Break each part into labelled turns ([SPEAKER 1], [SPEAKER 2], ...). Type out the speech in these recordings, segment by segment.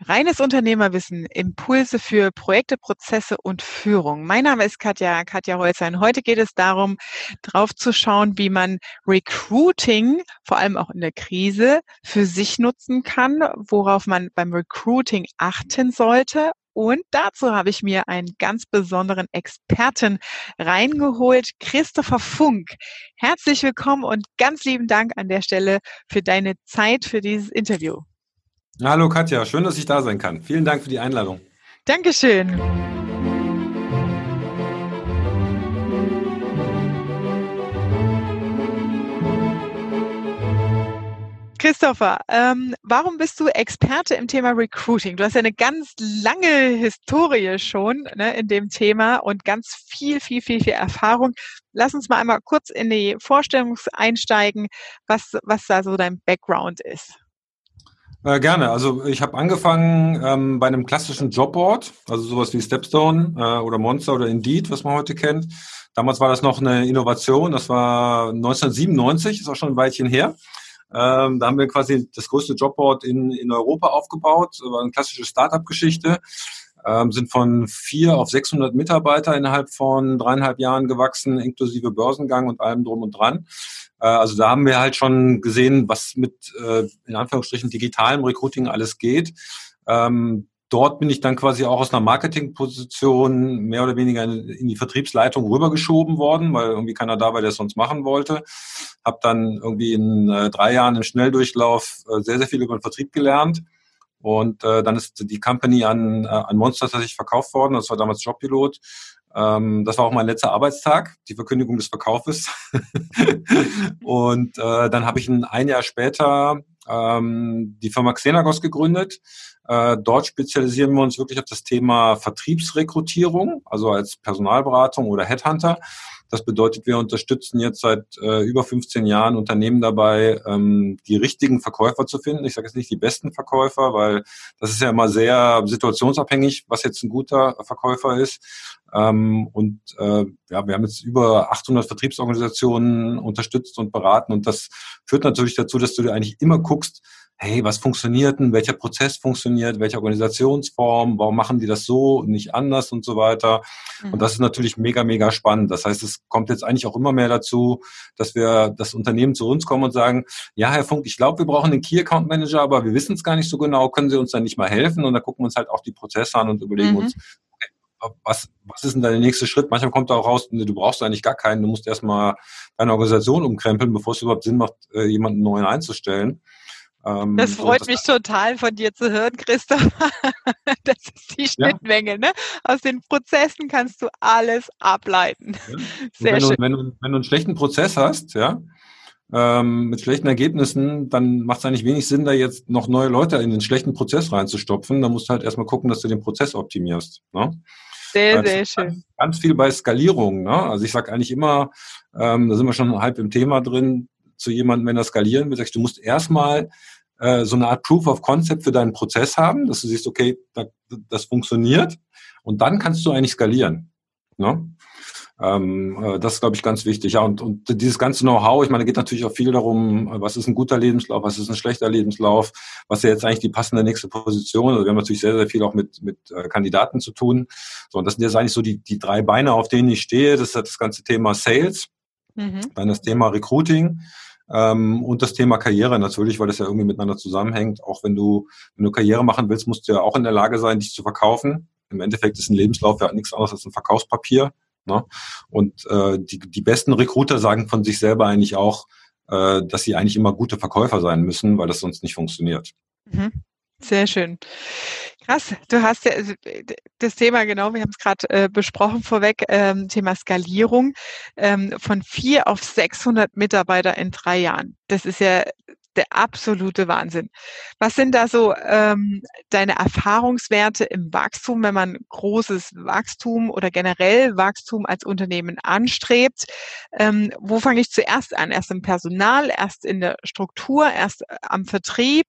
[SPEAKER 1] Reines Unternehmerwissen, Impulse für Projekte, Prozesse und Führung. Mein Name ist Katja, Katja Holzer und heute geht es darum, drauf zu schauen, wie man Recruiting, vor allem auch in der Krise, für sich nutzen kann, worauf man beim Recruiting achten sollte und dazu habe ich mir einen ganz besonderen Experten reingeholt, Christopher Funk. Herzlich willkommen und ganz lieben Dank an der Stelle für deine Zeit für dieses Interview.
[SPEAKER 2] Hallo Katja, schön, dass ich da sein kann. Vielen Dank für die Einladung.
[SPEAKER 1] Dankeschön. Christopher, ähm, warum bist du Experte im Thema Recruiting? Du hast ja eine ganz lange Historie schon ne, in dem Thema und ganz viel, viel, viel, viel Erfahrung. Lass uns mal einmal kurz in die Vorstellung einsteigen, was, was da so dein Background ist.
[SPEAKER 2] Äh, gerne. Also ich habe angefangen ähm, bei einem klassischen Jobboard, also sowas wie Stepstone äh, oder Monster oder Indeed, was man heute kennt. Damals war das noch eine Innovation, das war 1997, ist auch schon ein Weilchen her. Ähm, da haben wir quasi das größte Jobboard in, in Europa aufgebaut, war eine klassische Startup-Geschichte ähm, sind von vier auf 600 Mitarbeiter innerhalb von dreieinhalb Jahren gewachsen, inklusive Börsengang und allem drum und dran. Äh, also da haben wir halt schon gesehen, was mit äh, in Anführungsstrichen digitalem Recruiting alles geht. Ähm, dort bin ich dann quasi auch aus einer Marketingposition mehr oder weniger in die Vertriebsleitung rübergeschoben worden, weil irgendwie keiner da war, der es sonst machen wollte. Hab dann irgendwie in äh, drei Jahren im Schnelldurchlauf sehr, sehr viel über den Vertrieb gelernt und äh, dann ist die Company an, an Monster tatsächlich verkauft worden. Das war damals Jobpilot. Ähm, das war auch mein letzter Arbeitstag, die Verkündigung des Verkaufes. und äh, dann habe ich ein, ein Jahr später ähm, die Firma Xenagos gegründet. Äh, dort spezialisieren wir uns wirklich auf das Thema Vertriebsrekrutierung, also als Personalberatung oder Headhunter. Das bedeutet, wir unterstützen jetzt seit äh, über 15 Jahren Unternehmen dabei, ähm, die richtigen Verkäufer zu finden. Ich sage jetzt nicht die besten Verkäufer, weil das ist ja immer sehr situationsabhängig, was jetzt ein guter Verkäufer ist. Ähm, und äh, ja, wir haben jetzt über 800 Vertriebsorganisationen unterstützt und beraten. Und das führt natürlich dazu, dass du eigentlich immer guckst, hey, was funktioniert denn, welcher Prozess funktioniert, welche Organisationsform, warum machen die das so und nicht anders und so weiter. Mhm. Und das ist natürlich mega, mega spannend. Das heißt, es kommt jetzt eigentlich auch immer mehr dazu, dass wir das Unternehmen zu uns kommen und sagen, ja, Herr Funk, ich glaube, wir brauchen einen Key Account Manager, aber wir wissen es gar nicht so genau, können Sie uns dann nicht mal helfen? Und dann gucken wir uns halt auch die Prozesse an und überlegen mhm. uns, was, was ist denn dein nächster Schritt? Manchmal kommt da auch raus, du brauchst eigentlich gar keinen, du musst erstmal deine Organisation umkrempeln, bevor es überhaupt Sinn macht, äh, jemanden neuen einzustellen.
[SPEAKER 1] Ähm, das freut das mich total von dir zu hören, Christoph. das ist die Schnittmenge. Ja. Ne? Aus den Prozessen kannst du alles ableiten. Ja.
[SPEAKER 2] Sehr wenn, schön. Du, wenn, du, wenn du einen schlechten Prozess hast, ja, ähm, mit schlechten Ergebnissen, dann macht es eigentlich wenig Sinn, da jetzt noch neue Leute in den schlechten Prozess reinzustopfen. Da musst du halt erstmal gucken, dass du den Prozess optimierst. Ne?
[SPEAKER 1] Sehr, sehr schön.
[SPEAKER 2] Ganz, ganz viel bei Skalierung. Ne? Also ich sage eigentlich immer, ähm, da sind wir schon halb im Thema drin, zu jemandem, wenn er skalieren will, sagst du musst erstmal äh, so eine Art Proof of Concept für deinen Prozess haben, dass du siehst, okay, da, das funktioniert und dann kannst du eigentlich skalieren. Ne? Ähm, äh, das ist, glaube ich, ganz wichtig. Ja, und, und dieses ganze Know-how, ich meine, geht natürlich auch viel darum, was ist ein guter Lebenslauf, was ist ein schlechter Lebenslauf, was ist jetzt eigentlich die passende nächste Position. Also wir haben natürlich sehr, sehr viel auch mit, mit äh, Kandidaten zu tun. So, und das sind jetzt eigentlich so die, die drei Beine, auf denen ich stehe. Das ist das ganze Thema Sales, mhm. dann das Thema Recruiting ähm, und das Thema Karriere natürlich, weil das ja irgendwie miteinander zusammenhängt. Auch wenn du, wenn du Karriere machen willst, musst du ja auch in der Lage sein, dich zu verkaufen. Im Endeffekt ist ein Lebenslauf ja nichts anderes als ein Verkaufspapier. Ne? Und äh, die, die besten Recruiter sagen von sich selber eigentlich auch, äh, dass sie eigentlich immer gute Verkäufer sein müssen, weil das sonst nicht funktioniert.
[SPEAKER 1] Mhm. Sehr schön. Krass, du hast ja also, das Thema, genau, wir haben es gerade äh, besprochen vorweg, ähm, Thema Skalierung ähm, von vier auf 600 Mitarbeiter in drei Jahren. Das ist ja der absolute Wahnsinn. Was sind da so ähm, deine Erfahrungswerte im Wachstum, wenn man großes Wachstum oder generell Wachstum als Unternehmen anstrebt? Ähm, wo fange ich zuerst an? Erst im Personal, erst in der Struktur, erst äh, am Vertrieb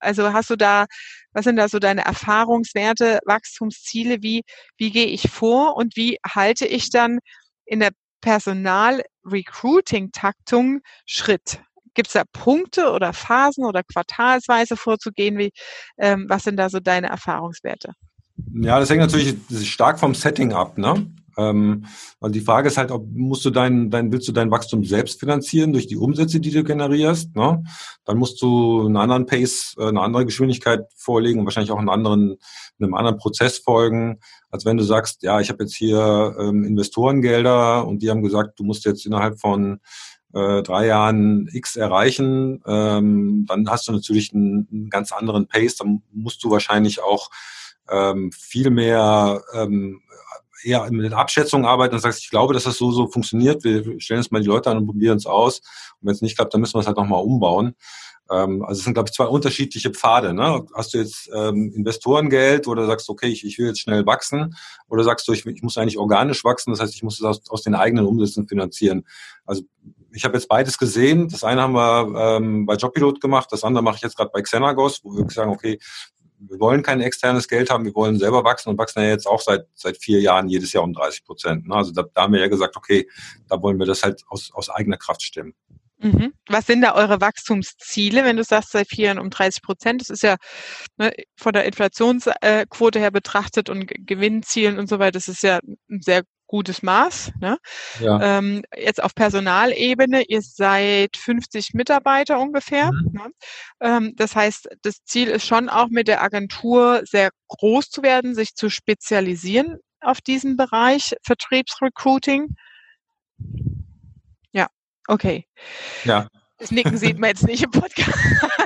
[SPEAKER 1] also hast du da, was sind da so deine Erfahrungswerte, Wachstumsziele? Wie, wie gehe ich vor und wie halte ich dann in der Personal-Recruiting-Taktung Schritt? Gibt es da Punkte oder Phasen oder quartalsweise vorzugehen? Wie, ähm, was sind da so deine Erfahrungswerte?
[SPEAKER 2] Ja, das hängt natürlich stark vom Setting ab. Ne? Ähm, also die Frage ist halt, ob musst du dein, dein, willst du dein Wachstum selbst finanzieren durch die Umsätze, die du generierst? Ne? Dann musst du einen anderen Pace, äh, eine andere Geschwindigkeit vorlegen und wahrscheinlich auch einen anderen, einem anderen Prozess folgen, als wenn du sagst, ja, ich habe jetzt hier ähm, Investorengelder und die haben gesagt, du musst jetzt innerhalb von äh, drei Jahren X erreichen, ähm, dann hast du natürlich einen, einen ganz anderen Pace. Dann musst du wahrscheinlich auch ähm, viel mehr ähm, eher mit Abschätzungen arbeiten und sagst, ich glaube, dass das so so funktioniert. Wir stellen uns mal die Leute an und probieren es aus. Und wenn es nicht klappt, dann müssen wir es halt nochmal umbauen. Ähm, also es sind, glaube ich, zwei unterschiedliche Pfade. Ne? Hast du jetzt ähm, Investorengeld oder sagst okay, ich, ich will jetzt schnell wachsen oder sagst du, ich, ich muss eigentlich organisch wachsen, das heißt, ich muss es aus, aus den eigenen Umsätzen finanzieren. Also ich habe jetzt beides gesehen. Das eine haben wir ähm, bei Jobpilot gemacht, das andere mache ich jetzt gerade bei Xenagos, wo wir sagen, okay, wir wollen kein externes Geld haben, wir wollen selber wachsen und wachsen ja jetzt auch seit, seit vier Jahren jedes Jahr um 30 Prozent. Ne? Also da, da haben wir ja gesagt, okay, da wollen wir das halt aus, aus eigener Kraft stemmen.
[SPEAKER 1] Mhm. Was sind da eure Wachstumsziele, wenn du sagst, seit vier Jahren um 30 Prozent? Das ist ja ne, von der Inflationsquote her betrachtet und Gewinnzielen und so weiter, das ist ja ein sehr gutes Maß. Ne? Ja. Ähm, jetzt auf Personalebene, ihr seid 50 Mitarbeiter ungefähr. Mhm. Ne? Ähm, das heißt, das Ziel ist schon auch mit der Agentur sehr groß zu werden, sich zu spezialisieren auf diesen Bereich Vertriebsrecruiting. Ja, okay. Ja. Das Nicken sieht man jetzt nicht im Podcast.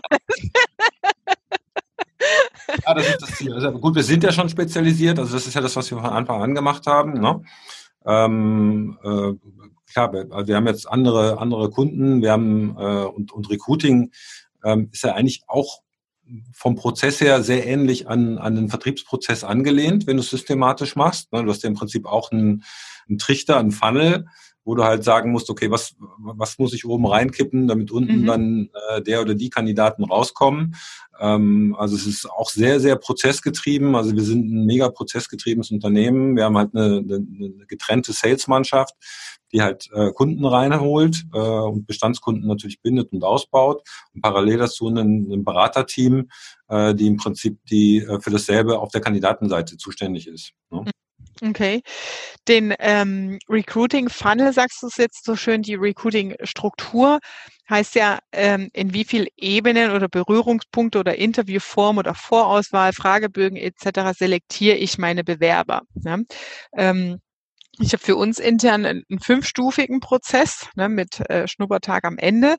[SPEAKER 2] Ja, das ist das Ziel. Also gut, wir sind ja schon spezialisiert, also das ist ja das, was wir von Anfang an gemacht haben. Ne? Ähm, äh, klar, wir, also wir haben jetzt andere, andere Kunden, wir haben äh, und, und Recruiting ähm, ist ja eigentlich auch vom Prozess her sehr ähnlich an, an den Vertriebsprozess angelehnt, wenn du es systematisch machst. Ne? Du hast ja im Prinzip auch einen, einen Trichter, einen Funnel, wo du halt sagen musst, okay, was, was muss ich oben reinkippen, damit unten mhm. dann äh, der oder die Kandidaten rauskommen. Ähm, also es ist auch sehr, sehr prozessgetrieben. Also wir sind ein mega prozessgetriebenes Unternehmen. Wir haben halt eine, eine getrennte Salesmannschaft, die halt äh, Kunden reinholt äh, und Bestandskunden natürlich bindet und ausbaut. Und parallel dazu ein, ein Beraterteam, äh, die im Prinzip die äh, für dasselbe auf der Kandidatenseite zuständig ist. Ne?
[SPEAKER 1] Okay. Den ähm, Recruiting Funnel, sagst du es jetzt so schön, die Recruiting Struktur heißt ja, ähm, in wie viel Ebenen oder Berührungspunkte oder Interviewform oder Vorauswahl, Fragebögen etc. selektiere ich meine Bewerber. Ne? Ähm, ich habe für uns intern einen, fünfstufigen Prozess ne, mit äh, Schnuppertag am Ende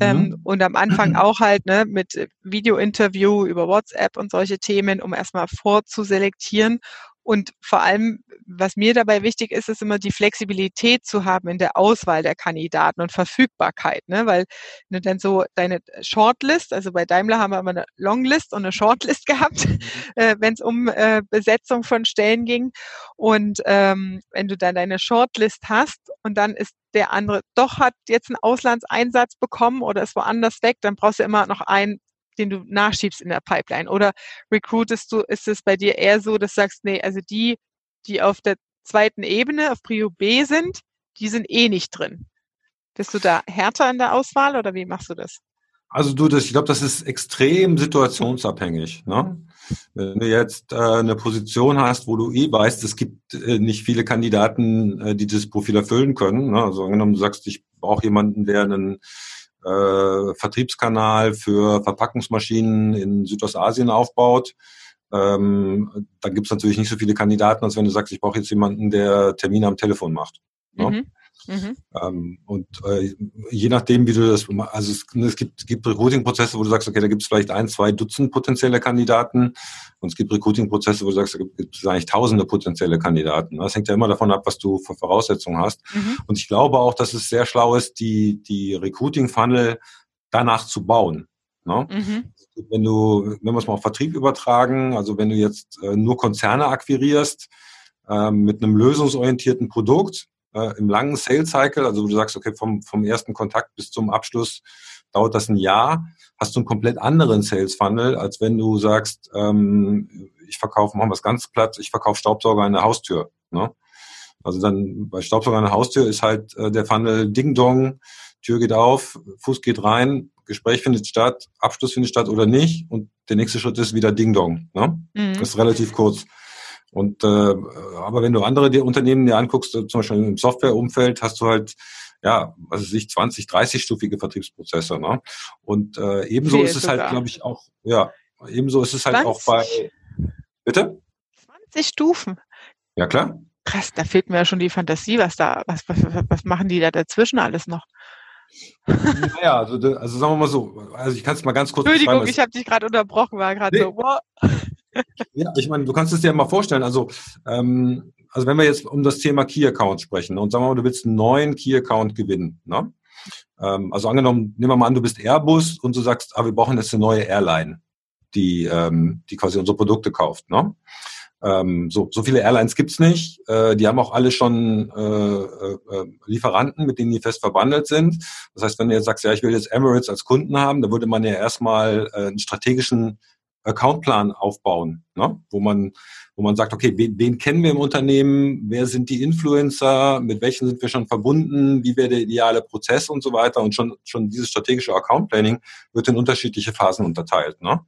[SPEAKER 1] ähm, mhm. und am Anfang auch halt ne, mit Videointerview über WhatsApp und solche Themen, um erstmal vorzuselektieren und vor allem, was mir dabei wichtig ist, ist immer die Flexibilität zu haben in der Auswahl der Kandidaten und Verfügbarkeit, ne? weil wenn du dann so deine Shortlist, also bei Daimler haben wir immer eine Longlist und eine Shortlist gehabt, mhm. äh, wenn es um äh, Besetzung von Stellen ging. Und ähm, wenn du dann deine Shortlist hast und dann ist der andere doch hat jetzt einen Auslandseinsatz bekommen oder ist woanders weg, dann brauchst du immer noch einen den du nachschiebst in der Pipeline? Oder recruitest du, ist es bei dir eher so, dass du sagst, nee, also die, die auf der zweiten Ebene, auf Prio B sind, die sind eh nicht drin. Bist du da härter in der Auswahl oder wie machst du das?
[SPEAKER 2] Also du, das, ich glaube, das ist extrem situationsabhängig. Ne? Wenn du jetzt äh, eine Position hast, wo du eh weißt, es gibt äh, nicht viele Kandidaten, äh, die das Profil erfüllen können. Ne? Also angenommen, du sagst, ich brauche jemanden, der einen äh, Vertriebskanal für Verpackungsmaschinen in Südostasien aufbaut. Ähm, da gibt es natürlich nicht so viele Kandidaten, als wenn du sagst, ich brauche jetzt jemanden, der Termine am Telefon macht. Ne? Mhm. Mhm. Ähm, und äh, je nachdem, wie du das, also es, es gibt, gibt Recruiting-Prozesse, wo du sagst, okay, da gibt es vielleicht ein, zwei Dutzend potenzielle Kandidaten und es gibt Recruiting-Prozesse, wo du sagst, da gibt es eigentlich tausende potenzielle Kandidaten. Das hängt ja immer davon ab, was du für Voraussetzungen hast. Mhm. Und ich glaube auch, dass es sehr schlau ist, die, die Recruiting-Funnel danach zu bauen. Ne? Mhm. Wenn du, wenn wir es mal auf Vertrieb übertragen, also wenn du jetzt äh, nur Konzerne akquirierst, äh, mit einem lösungsorientierten Produkt, äh, im langen Sales Cycle, also wo du sagst, okay, vom, vom ersten Kontakt bis zum Abschluss dauert das ein Jahr, hast du einen komplett anderen Sales Funnel, als wenn du sagst, ähm, ich verkaufe, machen wir es ganz platt, ich verkaufe Staubsauger an der Haustür. Ne? Also dann bei Staubsauger an der Haustür ist halt äh, der Funnel Ding Dong, Tür geht auf, Fuß geht rein, Gespräch findet statt, Abschluss findet statt oder nicht und der nächste Schritt ist wieder Ding Dong. Ne? Mhm. Das ist relativ kurz. Und äh, aber wenn du andere die Unternehmen dir anguckst, zum Beispiel im Softwareumfeld, hast du halt ja, was weiß ich, 20, 30-stufige Vertriebsprozesse. Ne? Und äh, ebenso Viel ist es halt, sogar. halt, glaube ich, auch, ja, ebenso ist es halt 20? auch bei. Bitte?
[SPEAKER 1] 20 Stufen.
[SPEAKER 2] Ja, klar.
[SPEAKER 1] Krass, da fehlt mir ja schon die Fantasie, was da, was, was, was machen die da dazwischen alles noch?
[SPEAKER 2] Naja, also, also sagen wir mal so, also ich kann es mal ganz kurz
[SPEAKER 1] Entschuldigung, ich habe dich gerade unterbrochen, war gerade nee. so, wow.
[SPEAKER 2] Ja, ich meine, du kannst es dir mal vorstellen, also ähm, also wenn wir jetzt um das Thema Key Account sprechen und sagen wir mal, du willst einen neuen Key Account gewinnen, ne? Ähm, also angenommen, nehmen wir mal an, du bist Airbus und du sagst, ah, wir brauchen jetzt eine neue Airline, die, ähm, die quasi unsere Produkte kauft, ne? Ähm, so, so viele Airlines gibt's nicht. Äh, die haben auch alle schon äh, äh, Lieferanten, mit denen die fest verbandelt sind. Das heißt, wenn du jetzt sagst, ja, ich will jetzt Emirates als Kunden haben, dann würde man ja erstmal äh, einen strategischen Accountplan aufbauen, ne? wo man wo man sagt, okay, wen, wen kennen wir im Unternehmen, wer sind die Influencer, mit welchen sind wir schon verbunden, wie wäre der ideale Prozess und so weiter. Und schon, schon dieses strategische Account Planning wird in unterschiedliche Phasen unterteilt. Ne?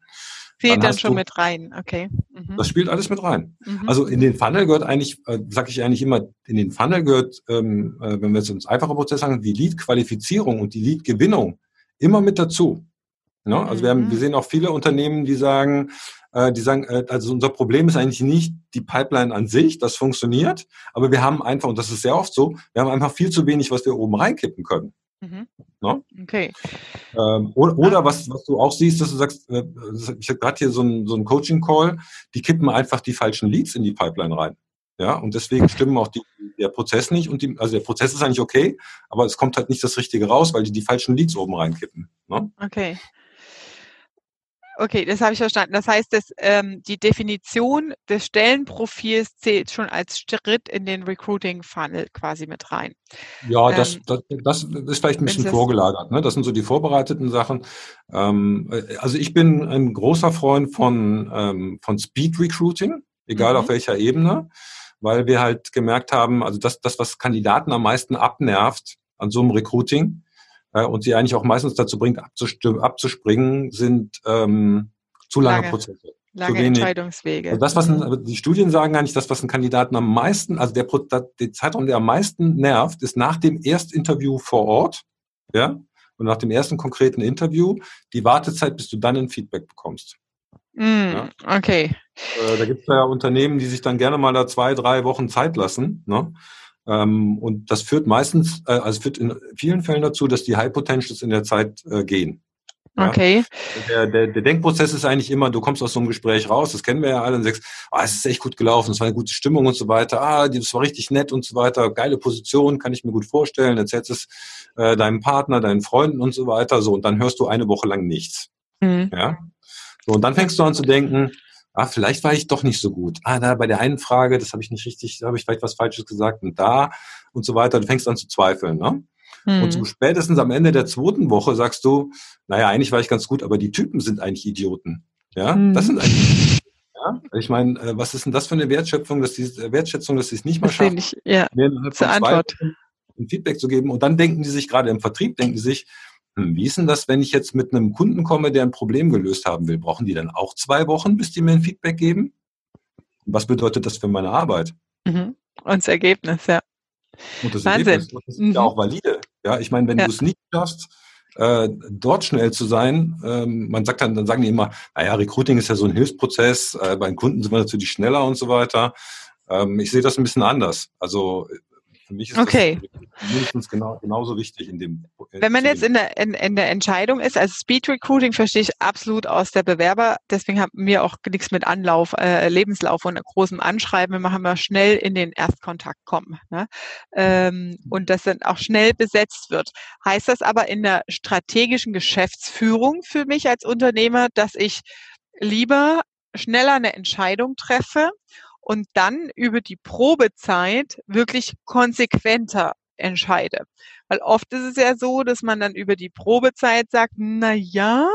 [SPEAKER 1] Fehlt dann, dann schon du, mit rein, okay.
[SPEAKER 2] Mhm. Das spielt alles mit rein. Mhm. Also in den Funnel gehört eigentlich, äh, sage ich eigentlich immer, in den Funnel gehört, ähm, äh, wenn wir jetzt uns einfache Prozesse sagen, die Lead-Qualifizierung und die Lead-Gewinnung immer mit dazu. Ne? Also wir, haben, wir mhm. sehen auch viele Unternehmen, die sagen, äh, die sagen, äh, also unser Problem ist eigentlich nicht die Pipeline an sich, das funktioniert, aber wir haben einfach, und das ist sehr oft so, wir haben einfach viel zu wenig, was wir oben reinkippen können. Mhm.
[SPEAKER 1] No? Ne? Okay.
[SPEAKER 2] Ähm, oder, oder was, was du auch siehst, dass du sagst, äh, ich habe gerade hier so einen so Coaching-Call, die kippen einfach die falschen Leads in die Pipeline rein. Ja, und deswegen stimmen auch die, der Prozess nicht und die, also der Prozess ist eigentlich okay, aber es kommt halt nicht das Richtige raus, weil die die falschen Leads oben reinkippen. Ne?
[SPEAKER 1] Okay. Okay, das habe ich verstanden. Das heißt, dass, ähm, die Definition des Stellenprofils zählt schon als Schritt in den Recruiting-Funnel quasi mit rein.
[SPEAKER 2] Ja, das, ähm, das, das ist vielleicht ein bisschen vorgelagert. Ne? Das sind so die vorbereiteten Sachen. Ähm, also ich bin ein großer Freund von, ähm, von Speed Recruiting, egal mhm. auf welcher Ebene, weil wir halt gemerkt haben, also das, das, was Kandidaten am meisten abnervt an so einem Recruiting, äh, und sie eigentlich auch meistens dazu bringt, abzuspringen, sind ähm, zu lange, lange Prozesse.
[SPEAKER 1] Lange Entscheidungswege.
[SPEAKER 2] Also das, was ein, die Studien sagen eigentlich, das, was einen Kandidaten am meisten, also der, der Zeitraum, der am meisten nervt, ist nach dem Erstinterview vor Ort, ja, und nach dem ersten konkreten Interview, die Wartezeit, bis du dann ein Feedback bekommst.
[SPEAKER 1] Mm, ja? Okay.
[SPEAKER 2] Äh, da gibt es ja Unternehmen, die sich dann gerne mal da zwei, drei Wochen Zeit lassen. Ne? Ähm, und das führt meistens, äh, also führt in vielen Fällen dazu, dass die High Potentials in der Zeit äh, gehen.
[SPEAKER 1] Ja? Okay.
[SPEAKER 2] Der, der, der Denkprozess ist eigentlich immer, du kommst aus so einem Gespräch raus, das kennen wir ja alle, und sagst, ah, es ist echt gut gelaufen, es war eine gute Stimmung und so weiter, ah, das war richtig nett und so weiter, geile Position, kann ich mir gut vorstellen, erzählst es äh, deinem Partner, deinen Freunden und so weiter, so, und dann hörst du eine Woche lang nichts. Mhm. Ja. So, und dann fängst du an zu denken, ah, vielleicht war ich doch nicht so gut. Ah, da bei der einen Frage, das habe ich nicht richtig, da habe ich vielleicht was Falsches gesagt und da und so weiter. Du fängst an zu zweifeln. Ne? Und so spätestens am Ende der zweiten Woche sagst du, naja, eigentlich war ich ganz gut, aber die Typen sind eigentlich Idioten. Ja, mhm. das sind eigentlich ja? Ich meine, äh, was ist denn das für eine Wertschöpfung, dass die äh, Wertschätzung, dass sie es nicht mal schaffen,
[SPEAKER 1] ich, ja, von zwei
[SPEAKER 2] ein Feedback zu geben. Und dann denken die sich gerade im Vertrieb, denken die sich, hm, wie ist denn das, wenn ich jetzt mit einem Kunden komme, der ein Problem gelöst haben will? Brauchen die dann auch zwei Wochen, bis die mir ein Feedback geben? Was bedeutet das für meine Arbeit?
[SPEAKER 1] Mhm. Und das Ergebnis, ja.
[SPEAKER 2] Und das Wahnsinn. Ergebnis das ist mhm. ja auch valide. Ja, ich meine, wenn ja. du es nicht schaffst, äh, dort schnell zu sein, ähm, man sagt dann, dann sagen die immer, naja, Recruiting ist ja so ein Hilfsprozess, äh, bei den Kunden sind wir natürlich schneller und so weiter. Ähm, ich sehe das ein bisschen anders. Also für mich ist
[SPEAKER 1] okay.
[SPEAKER 2] das mindestens genau, genauso wichtig in dem.
[SPEAKER 1] Wenn man jetzt in der, in, in der Entscheidung ist, also Speed Recruiting verstehe ich absolut aus der Bewerber, deswegen haben wir auch nichts mit Anlauf, äh, Lebenslauf und großem Anschreiben. Wir machen wir schnell in den Erstkontakt kommen. Ne? Ähm, und das dann auch schnell besetzt wird. Heißt das aber in der strategischen Geschäftsführung für mich als Unternehmer, dass ich lieber schneller eine Entscheidung treffe und dann über die Probezeit wirklich konsequenter entscheide. Weil oft ist es ja so, dass man dann über die Probezeit sagt, na ja,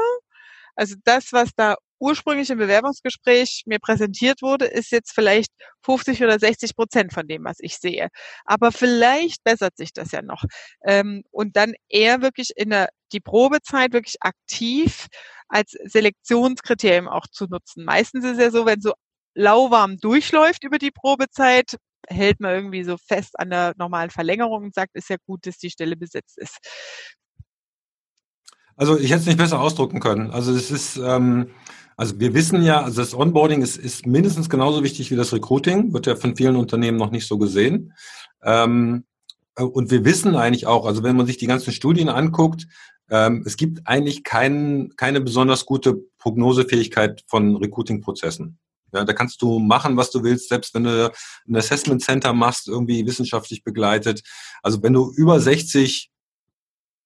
[SPEAKER 1] also das, was da ursprünglich im Bewerbungsgespräch mir präsentiert wurde, ist jetzt vielleicht 50 oder 60 Prozent von dem, was ich sehe. Aber vielleicht bessert sich das ja noch. Ähm, und dann eher wirklich in der, die Probezeit wirklich aktiv als Selektionskriterium auch zu nutzen. Meistens ist es ja so, wenn so lauwarm durchläuft über die Probezeit, hält man irgendwie so fest an der normalen Verlängerung und sagt, ist ja gut, dass die Stelle besetzt ist.
[SPEAKER 2] Also ich hätte es nicht besser ausdrucken können. Also es ist, ähm, also wir wissen ja, also das Onboarding ist, ist mindestens genauso wichtig wie das Recruiting, wird ja von vielen Unternehmen noch nicht so gesehen. Ähm, und wir wissen eigentlich auch, also wenn man sich die ganzen Studien anguckt, ähm, es gibt eigentlich kein, keine besonders gute Prognosefähigkeit von Recruiting-Prozessen. Ja, da kannst du machen, was du willst, selbst wenn du ein Assessment Center machst, irgendwie wissenschaftlich begleitet. Also wenn du über 60,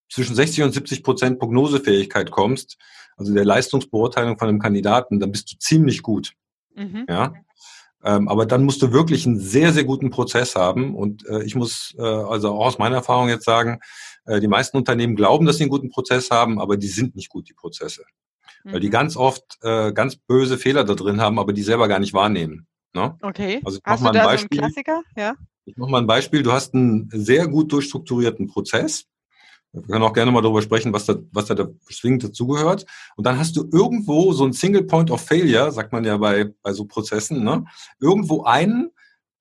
[SPEAKER 2] zwischen 60 und 70 Prozent Prognosefähigkeit kommst, also der Leistungsbeurteilung von einem Kandidaten, dann bist du ziemlich gut. Mhm. Ja. Ähm, aber dann musst du wirklich einen sehr, sehr guten Prozess haben. Und äh, ich muss äh, also auch aus meiner Erfahrung jetzt sagen, äh, die meisten Unternehmen glauben, dass sie einen guten Prozess haben, aber die sind nicht gut, die Prozesse weil die mhm. ganz oft äh, ganz böse Fehler da drin haben, aber die selber gar nicht wahrnehmen. Ne?
[SPEAKER 1] Okay. Also ich hast mal da Beispiel. so Klassiker? Ja.
[SPEAKER 2] Ich mache mal ein Beispiel. Du hast einen sehr gut durchstrukturierten Prozess. Wir können auch gerne mal darüber sprechen, was da, was da zwingend dazugehört. Und dann hast du irgendwo so ein Single Point of Failure, sagt man ja bei, bei so Prozessen, ne? irgendwo einen,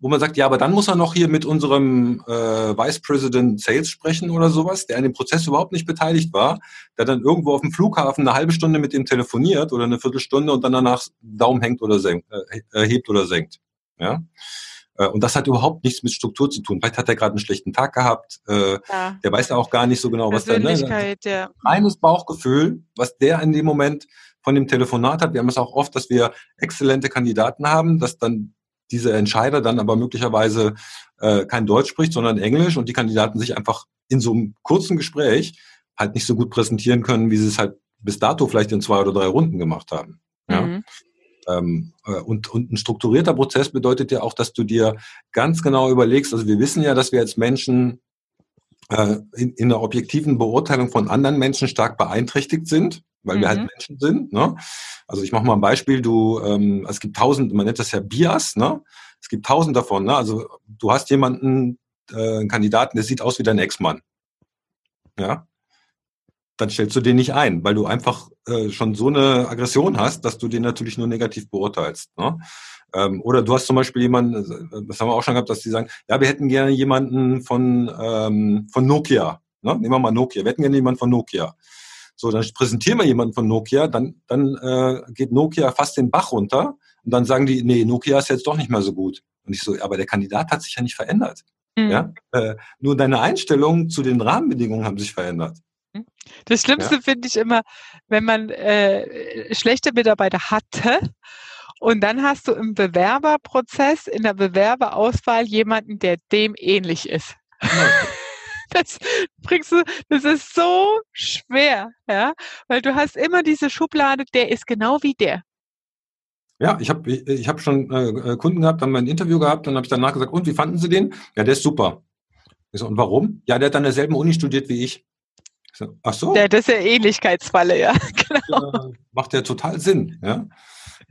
[SPEAKER 2] wo man sagt, ja, aber dann muss er noch hier mit unserem äh, Vice President Sales sprechen oder sowas, der an dem Prozess überhaupt nicht beteiligt war, der dann irgendwo auf dem Flughafen eine halbe Stunde mit ihm telefoniert oder eine Viertelstunde und dann danach Daumen hängt oder senkt, äh, hebt oder senkt. Ja. Äh, und das hat überhaupt nichts mit Struktur zu tun. Vielleicht hat er gerade einen schlechten Tag gehabt. Äh, ja. Der weiß ja auch gar nicht so genau, was da. Ne? Ja. Reines Bauchgefühl, was der in dem Moment von dem Telefonat hat. Wir haben es auch oft, dass wir exzellente Kandidaten haben, dass dann diese Entscheider dann aber möglicherweise äh, kein Deutsch spricht, sondern Englisch und die Kandidaten sich einfach in so einem kurzen Gespräch halt nicht so gut präsentieren können, wie sie es halt bis dato vielleicht in zwei oder drei Runden gemacht haben. Ja? Mhm. Ähm, äh, und, und ein strukturierter Prozess bedeutet ja auch, dass du dir ganz genau überlegst, also wir wissen ja, dass wir als Menschen äh, in, in der objektiven Beurteilung von anderen Menschen stark beeinträchtigt sind weil mhm. wir halt mhm. Menschen sind. Ne? Also ich mache mal ein Beispiel, du, ähm, es gibt tausend, man nennt das ja Bias, ne? Es gibt tausend davon, ne? Also du hast jemanden, äh, einen Kandidaten, der sieht aus wie dein Ex-Mann. Ja. Dann stellst du den nicht ein, weil du einfach äh, schon so eine Aggression hast, dass du den natürlich nur negativ beurteilst. Ne? Ähm, oder du hast zum Beispiel jemanden, äh, das haben wir auch schon gehabt, dass die sagen, ja, wir hätten gerne jemanden von, ähm, von Nokia. Ne? Nehmen wir mal Nokia. Wir hätten gerne jemanden von Nokia. So, dann präsentieren wir jemanden von Nokia, dann, dann äh, geht Nokia fast den Bach runter und dann sagen die, nee, Nokia ist jetzt doch nicht mehr so gut. Und ich so, aber der Kandidat hat sich ja nicht verändert. Mhm. Ja? Äh, nur deine Einstellungen zu den Rahmenbedingungen haben sich verändert.
[SPEAKER 1] Das Schlimmste ja? finde ich immer, wenn man äh, schlechte Mitarbeiter hatte und dann hast du im Bewerberprozess, in der Bewerberauswahl jemanden, der dem ähnlich ist. Genau das bringst du, das ist so schwer, ja, weil du hast immer diese Schublade, der ist genau wie der.
[SPEAKER 2] Ja, ich habe ich, ich hab schon äh, äh, Kunden gehabt, haben ein Interview gehabt, dann habe ich danach gesagt, und wie fanden Sie den? Ja, der ist super. Ich so, und warum? Ja, der hat an derselben Uni studiert wie ich. ich so, ach so.
[SPEAKER 1] Ja, das ist ja Ähnlichkeitsfalle, ja.
[SPEAKER 2] genau. Ja, macht ja total Sinn, ja.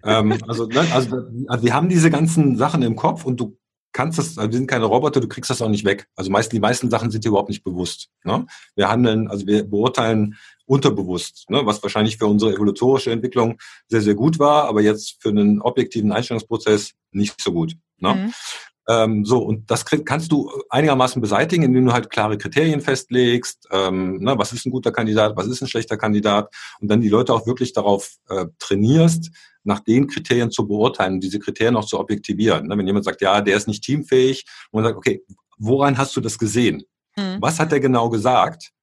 [SPEAKER 2] ähm, also, ne, also, also wir haben diese ganzen Sachen im Kopf und du kannst das, also wir sind keine Roboter, du kriegst das auch nicht weg. Also meist, die meisten Sachen sind dir überhaupt nicht bewusst. Ne? Wir handeln, also wir beurteilen unterbewusst, ne? was wahrscheinlich für unsere evolutorische Entwicklung sehr, sehr gut war, aber jetzt für einen objektiven Einstellungsprozess nicht so gut. Ne? Mhm. Ähm, so, und das kannst du einigermaßen beseitigen, indem du halt klare Kriterien festlegst, ähm, ne, was ist ein guter Kandidat, was ist ein schlechter Kandidat und dann die Leute auch wirklich darauf äh, trainierst, nach den Kriterien zu beurteilen, diese Kriterien auch zu objektivieren. Ne, wenn jemand sagt, ja, der ist nicht teamfähig, und man sagt, okay, woran hast du das gesehen? Mhm. Was hat er genau gesagt?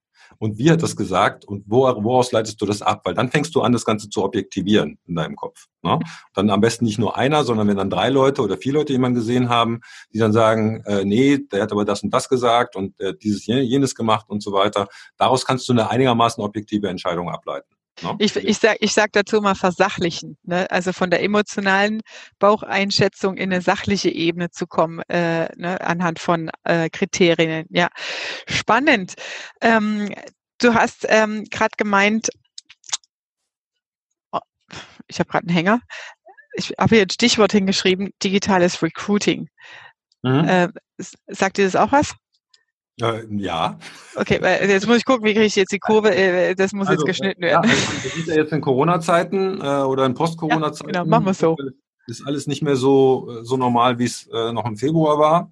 [SPEAKER 2] und wie hat das gesagt und woraus leitest du das ab? Weil dann fängst du an, das Ganze zu objektivieren in deinem Kopf. Ne? Dann am besten nicht nur einer, sondern wenn dann drei Leute oder vier Leute jemanden gesehen haben, die dann sagen, äh, nee, der hat aber das und das gesagt und äh, dieses jenes gemacht und so weiter. Daraus kannst du eine einigermaßen objektive Entscheidung ableiten.
[SPEAKER 1] Ne? Ich, ich sage ich sag dazu mal versachlichen, ne? also von der emotionalen Baucheinschätzung in eine sachliche Ebene zu kommen, äh, ne? anhand von äh, Kriterien. Ja, spannend. Ähm, du hast ähm, gerade gemeint, ich habe gerade einen Hänger. Ich habe hier ein Stichwort hingeschrieben, digitales Recruiting. Mhm. Äh, sagt dir das auch was?
[SPEAKER 2] Äh, ja.
[SPEAKER 1] Okay, jetzt muss ich gucken, wie kriege ich jetzt die Kurve, äh, das muss also, jetzt geschnitten werden. Ja,
[SPEAKER 2] also wir sind ja jetzt in Corona-Zeiten äh, oder in Post-Corona-Zeiten.
[SPEAKER 1] Ja, genau, machen wir so.
[SPEAKER 2] Ist alles nicht mehr so, so normal, wie es äh, noch im Februar war.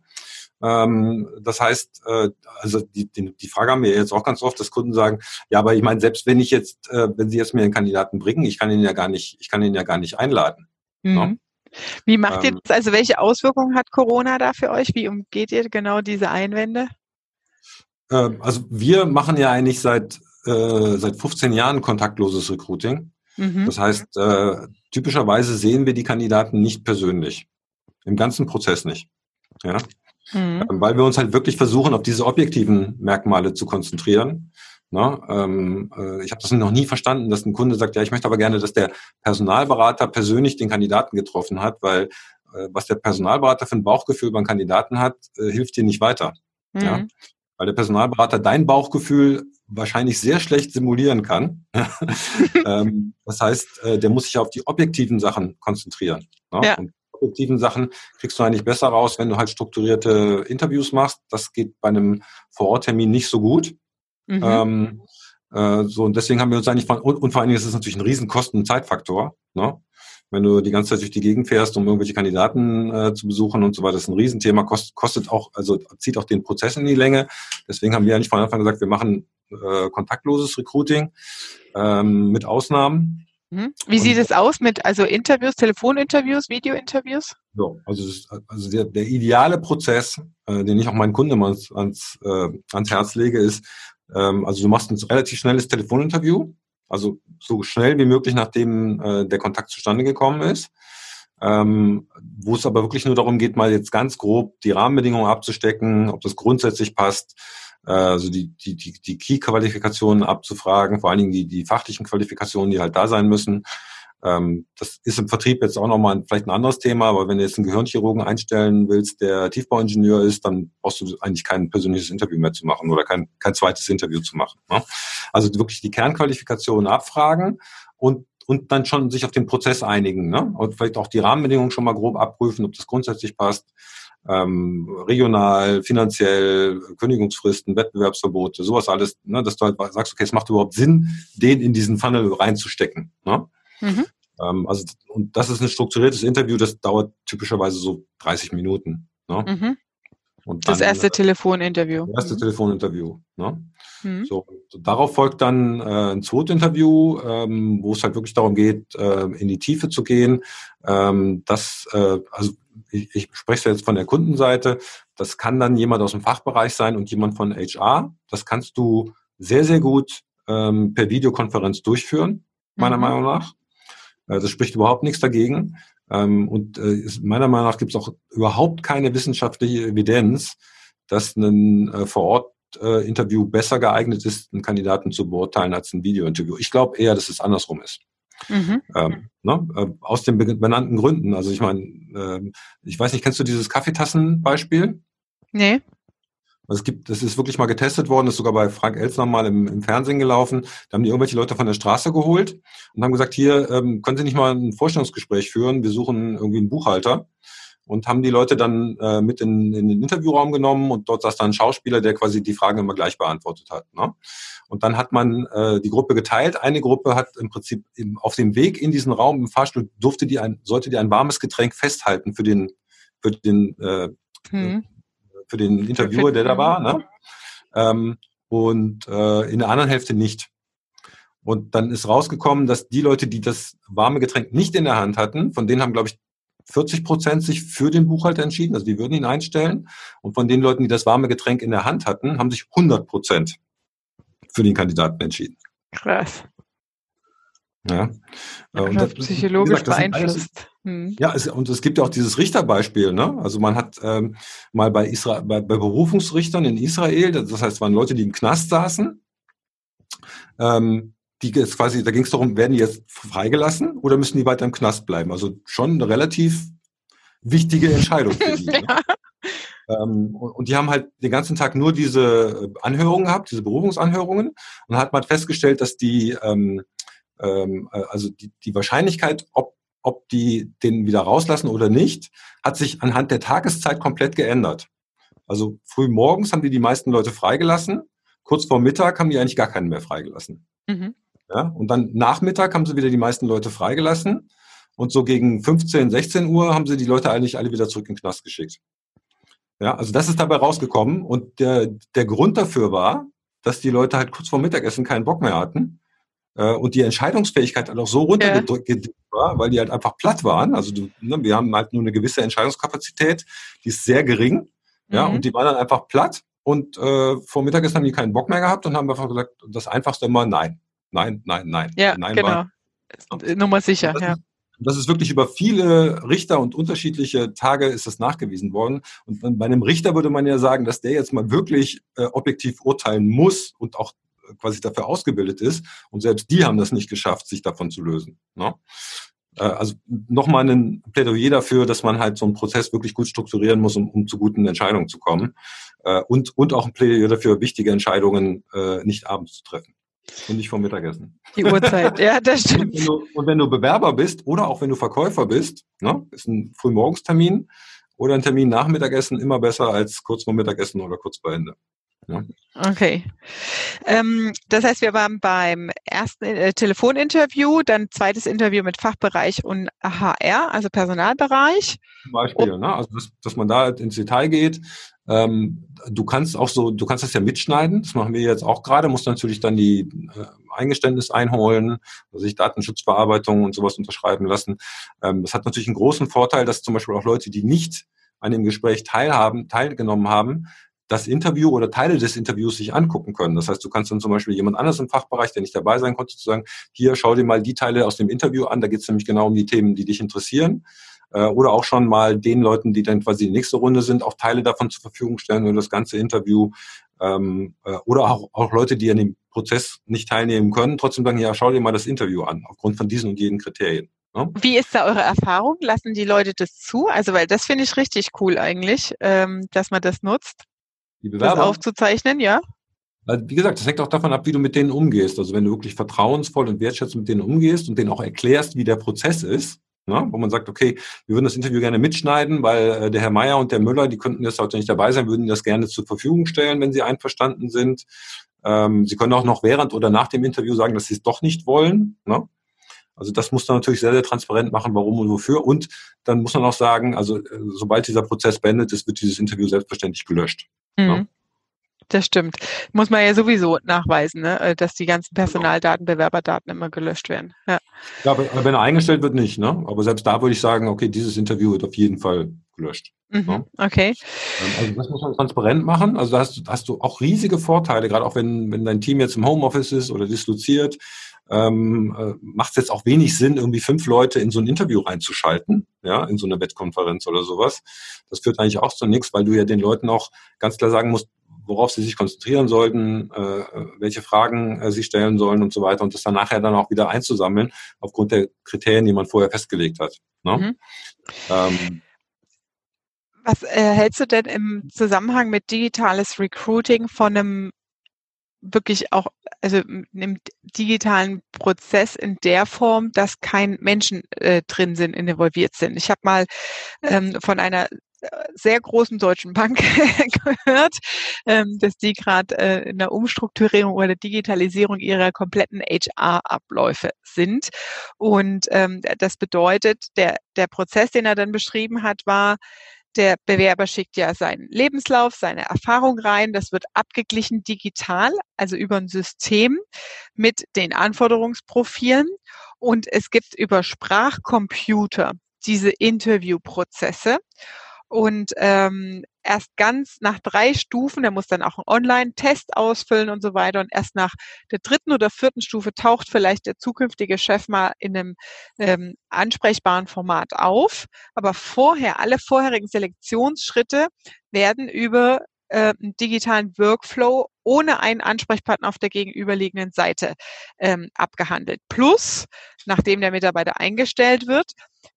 [SPEAKER 2] Ähm, das heißt, äh, also die, die, die Frage haben wir jetzt auch ganz oft, dass Kunden sagen, ja, aber ich meine, selbst wenn ich jetzt, äh, wenn Sie jetzt mir einen Kandidaten bringen, ich kann ihn ja gar nicht, ich kann ihn ja gar nicht einladen.
[SPEAKER 1] Mhm. No? Wie macht ähm, ihr das? Also welche Auswirkungen hat Corona da für euch? Wie umgeht ihr genau diese Einwände?
[SPEAKER 2] Äh, also wir machen ja eigentlich seit, äh, seit 15 Jahren kontaktloses Recruiting. Mhm. Das heißt, äh, typischerweise sehen wir die Kandidaten nicht persönlich. Im ganzen Prozess nicht. Ja? Mhm. Ähm, weil wir uns halt wirklich versuchen, auf diese objektiven Merkmale zu konzentrieren. Na, ähm, äh, ich habe das noch nie verstanden, dass ein Kunde sagt, ja, ich möchte aber gerne, dass der Personalberater persönlich den Kandidaten getroffen hat, weil äh, was der Personalberater für ein Bauchgefühl beim Kandidaten hat, äh, hilft dir nicht weiter. Mhm. Ja? Weil der Personalberater dein Bauchgefühl wahrscheinlich sehr schlecht simulieren kann. ähm, das heißt, äh, der muss sich auf die objektiven Sachen konzentrieren. Ne? Ja. Und objektiven Sachen kriegst du eigentlich besser raus, wenn du halt strukturierte Interviews machst. Das geht bei einem Vororttermin nicht so gut. Mhm. Ähm, äh, so, und deswegen haben wir uns eigentlich von, und, und vor allen Dingen ist es natürlich ein riesen Kosten- und Zeitfaktor. Ne? Wenn du die ganze Zeit durch die Gegend fährst, um irgendwelche Kandidaten äh, zu besuchen und so weiter, das ist ein Riesenthema, kostet, kostet auch, also zieht auch den Prozess in die Länge. Deswegen haben wir eigentlich von Anfang gesagt, wir machen äh, kontaktloses Recruiting ähm, mit Ausnahmen.
[SPEAKER 1] Mhm. Wie und, sieht es aus mit also Interviews, Telefoninterviews, Videointerviews?
[SPEAKER 2] So, also, also der, der ideale Prozess, äh, den ich auch meinen Kunden ans, ans, äh, ans Herz lege, ist, ähm, also du machst ein relativ schnelles Telefoninterview, also so schnell wie möglich, nachdem äh, der Kontakt zustande gekommen ist. Ähm, wo es aber wirklich nur darum geht, mal jetzt ganz grob die Rahmenbedingungen abzustecken, ob das grundsätzlich passt, äh, also die, die, die, die Key-Qualifikationen abzufragen, vor allen Dingen die, die fachlichen Qualifikationen, die halt da sein müssen. Ähm, das ist im Vertrieb jetzt auch nochmal vielleicht ein anderes Thema, aber wenn du jetzt einen Gehirnchirurgen einstellen willst, der Tiefbauingenieur ist, dann brauchst du eigentlich kein persönliches Interview mehr zu machen oder kein, kein zweites Interview zu machen. Ne? Also wirklich die Kernqualifikationen abfragen und und dann schon sich auf den Prozess einigen ne? und vielleicht auch die Rahmenbedingungen schon mal grob abprüfen, ob das grundsätzlich passt. Ähm, regional, finanziell, Kündigungsfristen, Wettbewerbsverbote, sowas alles, ne, dass du halt sagst, okay, es macht überhaupt Sinn, den in diesen Funnel reinzustecken. Ne? Mhm. Ähm, also, und das ist ein strukturiertes Interview, das dauert typischerweise so 30 Minuten. Ne?
[SPEAKER 1] Mhm. Und das erste äh, Telefoninterview.
[SPEAKER 2] Das erste mhm. Telefoninterview. Ne? Mhm. So, darauf folgt dann äh, ein Zweitinterview, ähm, wo es halt wirklich darum geht, äh, in die Tiefe zu gehen. Ähm, das, äh, also ich, ich spreche jetzt von der Kundenseite. Das kann dann jemand aus dem Fachbereich sein und jemand von HR. Das kannst du sehr, sehr gut ähm, per Videokonferenz durchführen, meiner mhm. Meinung nach. Äh, das spricht überhaupt nichts dagegen. Ähm, und äh, meiner Meinung nach gibt es auch überhaupt keine wissenschaftliche Evidenz, dass ein äh, vor Ort Interview besser geeignet ist, einen Kandidaten zu beurteilen als ein Videointerview. Ich glaube eher, dass es andersrum ist. Mhm. Ähm, ne? Aus den benannten Gründen. Also ich meine, äh, ich weiß nicht, kennst du dieses Kaffeetassenbeispiel?
[SPEAKER 1] Nee.
[SPEAKER 2] Es gibt, das ist wirklich mal getestet worden, ist sogar bei Frank Elsner mal im, im Fernsehen gelaufen. Da haben die irgendwelche Leute von der Straße geholt und haben gesagt, hier, ähm, können Sie nicht mal ein Vorstellungsgespräch führen? Wir suchen irgendwie einen Buchhalter. Und haben die Leute dann äh, mit in, in den Interviewraum genommen und dort saß dann ein Schauspieler, der quasi die Fragen immer gleich beantwortet hat. Ne? Und dann hat man äh, die Gruppe geteilt. Eine Gruppe hat im Prinzip im, auf dem Weg in diesen Raum im Fahrstuhl durfte die ein, sollte die ein warmes Getränk festhalten für den für den äh, hm für den Interviewer, der da war. Ne? Ähm, und äh, in der anderen Hälfte nicht. Und dann ist rausgekommen, dass die Leute, die das warme Getränk nicht in der Hand hatten, von denen haben, glaube ich, 40 Prozent sich für den Buchhalter entschieden, also die würden ihn einstellen. Und von den Leuten, die das warme Getränk in der Hand hatten, haben sich 100 Prozent für den Kandidaten entschieden.
[SPEAKER 1] Krass.
[SPEAKER 2] Ja.
[SPEAKER 1] und das, psychologisch gesagt, beeinflusst.
[SPEAKER 2] Hm. Ja, es, und es gibt ja auch dieses Richterbeispiel. Ne? Also man hat ähm, mal bei, Isra bei, bei Berufungsrichtern in Israel, das heißt, es waren Leute, die im Knast saßen, ähm, die jetzt quasi, da ging es darum, werden die jetzt freigelassen oder müssen die weiter im Knast bleiben? Also schon eine relativ wichtige Entscheidung für die. Ne? ja. ne? ähm, und die haben halt den ganzen Tag nur diese Anhörungen gehabt, diese Berufungsanhörungen, und hat man festgestellt, dass die ähm, ähm, äh, also die, die Wahrscheinlichkeit, ob, ob die den wieder rauslassen oder nicht, hat sich anhand der Tageszeit komplett geändert. Also früh morgens haben die die meisten Leute freigelassen, kurz vor Mittag haben die eigentlich gar keinen mehr freigelassen. Mhm. Ja, und dann Nachmittag haben sie wieder die meisten Leute freigelassen und so gegen 15, 16 Uhr haben sie die Leute eigentlich alle wieder zurück in den Knast geschickt. Ja, also das ist dabei rausgekommen und der, der Grund dafür war, dass die Leute halt kurz vor Mittagessen keinen Bock mehr hatten äh, und die Entscheidungsfähigkeit halt auch so runtergedrückt ja. war, weil die halt einfach platt waren. Also du, ne, wir haben halt nur eine gewisse Entscheidungskapazität, die ist sehr gering. Ja, mhm. und die waren dann einfach platt und äh, vor Mittagessen haben die keinen Bock mehr gehabt und haben einfach gesagt, das Einfachste immer nein, nein, nein, nein.
[SPEAKER 1] Ja,
[SPEAKER 2] nein
[SPEAKER 1] genau. War, Nummer sicher, ja.
[SPEAKER 2] Ist, das ist wirklich über viele Richter und unterschiedliche Tage ist das nachgewiesen worden. Und bei einem Richter würde man ja sagen, dass der jetzt mal wirklich äh, objektiv urteilen muss und auch äh, quasi dafür ausgebildet ist. Und selbst die haben das nicht geschafft, sich davon zu lösen. Ne? Äh, also nochmal ein Plädoyer dafür, dass man halt so einen Prozess wirklich gut strukturieren muss, um, um zu guten Entscheidungen zu kommen. Äh, und, und auch ein Plädoyer dafür, wichtige Entscheidungen äh, nicht abends zu treffen. Und nicht vom Mittagessen.
[SPEAKER 1] Die Uhrzeit, ja, das stimmt.
[SPEAKER 2] Und wenn, du, und wenn du Bewerber bist oder auch wenn du Verkäufer bist, ne, ist ein Frühmorgenstermin oder ein Termin nach Mittagessen immer besser als kurz vor Mittagessen oder kurz vor Ende.
[SPEAKER 1] Ja. Okay. Ähm, das heißt, wir waren beim ersten äh, Telefoninterview, dann zweites Interview mit Fachbereich und HR, also Personalbereich.
[SPEAKER 2] Zum Beispiel, ne? also dass, dass man da ins Detail geht. Ähm, du kannst auch so, du kannst das ja mitschneiden. Das machen wir jetzt auch gerade. Musst natürlich dann die äh, Eingeständnis einholen, also sich Datenschutzbearbeitung und sowas unterschreiben lassen. Ähm, das hat natürlich einen großen Vorteil, dass zum Beispiel auch Leute, die nicht an dem Gespräch teilhaben, teilgenommen haben, das Interview oder Teile des Interviews sich angucken können. Das heißt, du kannst dann zum Beispiel jemand anders im Fachbereich, der nicht dabei sein konnte, zu sagen, hier, schau dir mal die Teile aus dem Interview an, da geht es nämlich genau um die Themen, die dich interessieren. Äh, oder auch schon mal den Leuten, die dann quasi die nächste Runde sind, auch Teile davon zur Verfügung stellen und das ganze Interview. Ähm, äh, oder auch, auch Leute, die an dem Prozess nicht teilnehmen können, trotzdem sagen, ja, schau dir mal das Interview an, aufgrund von diesen und jenen Kriterien.
[SPEAKER 1] Ne? Wie ist da eure Erfahrung? Lassen die Leute das zu? Also, weil das finde ich richtig cool eigentlich, ähm, dass man das nutzt die Bewerber. Das aufzuzeichnen, ja?
[SPEAKER 2] Wie gesagt, das hängt auch davon ab, wie du mit denen umgehst. Also wenn du wirklich vertrauensvoll und wertschätzend mit denen umgehst und denen auch erklärst, wie der Prozess ist, ne, wo man sagt, okay, wir würden das Interview gerne mitschneiden, weil äh, der Herr Meier und der Müller, die könnten jetzt heute nicht dabei sein, würden das gerne zur Verfügung stellen, wenn sie einverstanden sind. Ähm, sie können auch noch während oder nach dem Interview sagen, dass sie es doch nicht wollen. Ne? Also das muss man natürlich sehr, sehr transparent machen, warum und wofür. Und dann muss man auch sagen, also äh, sobald dieser Prozess beendet ist, wird dieses Interview selbstverständlich gelöscht.
[SPEAKER 1] Mhm. Das stimmt. Muss man ja sowieso nachweisen, ne? Äh, dass die ganzen genau. Personaldaten, Bewerberdaten immer gelöscht werden. Ja,
[SPEAKER 2] ja aber, wenn er eingestellt wird, nicht. Ne? Aber selbst da würde ich sagen, okay, dieses Interview wird auf jeden Fall gelöscht.
[SPEAKER 1] Mhm,
[SPEAKER 2] ne?
[SPEAKER 1] Okay.
[SPEAKER 2] Ähm, also das muss man transparent machen. Also da hast, hast du auch riesige Vorteile, gerade auch wenn, wenn dein Team jetzt im Homeoffice ist oder disloziert ähm, äh, macht es jetzt auch wenig Sinn, irgendwie fünf Leute in so ein Interview reinzuschalten, ja, in so eine Wettkonferenz oder sowas. Das führt eigentlich auch zu nichts, weil du ja den Leuten auch ganz klar sagen musst, worauf sie sich konzentrieren sollten, äh, welche Fragen äh, sie stellen sollen und so weiter und das dann nachher dann auch wieder einzusammeln aufgrund der Kriterien, die man vorher festgelegt hat. Ne? Mhm. Ähm,
[SPEAKER 1] was äh, hältst du denn im Zusammenhang mit digitales Recruiting von einem wirklich auch, also im digitalen Prozess in der Form, dass kein Menschen äh, drin sind, involviert sind. Ich habe mal ähm, von einer äh, sehr großen deutschen Bank gehört, ähm, dass die gerade äh, in der Umstrukturierung oder Digitalisierung ihrer kompletten HR-Abläufe sind. Und ähm, das bedeutet, der, der Prozess, den er dann beschrieben hat, war, der Bewerber schickt ja seinen Lebenslauf, seine Erfahrung rein. Das wird abgeglichen digital, also über ein System mit den Anforderungsprofilen. Und es gibt über Sprachcomputer diese Interviewprozesse. Und ähm, erst ganz nach drei Stufen, der muss dann auch einen Online-Test ausfüllen und so weiter. Und erst nach der dritten oder vierten Stufe taucht vielleicht der zukünftige Chef mal in einem ähm, ansprechbaren Format auf. Aber vorher, alle vorherigen Selektionsschritte werden über äh, einen digitalen Workflow ohne einen Ansprechpartner auf der gegenüberliegenden Seite ähm, abgehandelt. Plus, nachdem der Mitarbeiter eingestellt wird,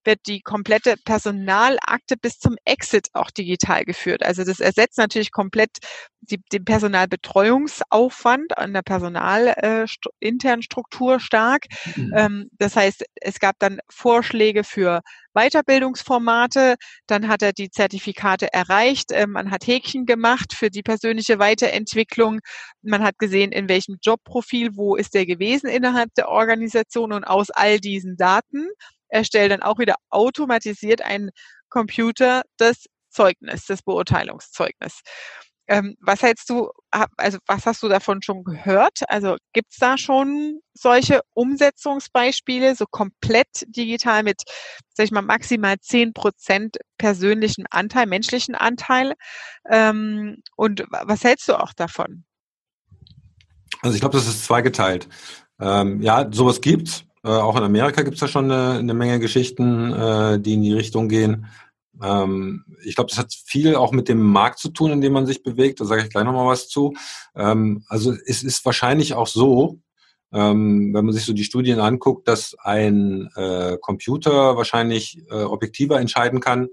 [SPEAKER 1] wird die komplette Personalakte bis zum Exit auch digital geführt. Also das ersetzt natürlich komplett die, den Personalbetreuungsaufwand an der personalinternen äh, Struktur stark. Mhm. Ähm, das heißt, es gab dann Vorschläge für Weiterbildungsformate, dann hat er die Zertifikate erreicht, äh, man hat Häkchen gemacht für die persönliche Weiterentwicklung, man hat gesehen, in welchem Jobprofil, wo ist der gewesen innerhalb der Organisation und aus all diesen Daten erstellt dann auch wieder automatisiert ein Computer das Zeugnis, das Beurteilungszeugnis. Ähm, was hältst du, also was hast du davon schon gehört? Also gibt es da schon solche Umsetzungsbeispiele, so komplett digital mit, sag ich mal, maximal zehn Prozent persönlichen Anteil, menschlichen Anteil? Ähm, und was hältst du auch davon?
[SPEAKER 2] Also ich glaube, das ist zweigeteilt. Ähm, ja, sowas gibt's. Äh, auch in Amerika gibt's da schon eine, eine Menge Geschichten, äh, die in die Richtung gehen. Ähm, ich glaube, das hat viel auch mit dem Markt zu tun, in dem man sich bewegt. Da sage ich gleich nochmal was zu. Ähm, also es ist wahrscheinlich auch so, ähm, wenn man sich so die Studien anguckt, dass ein äh, Computer wahrscheinlich äh, objektiver entscheiden kann,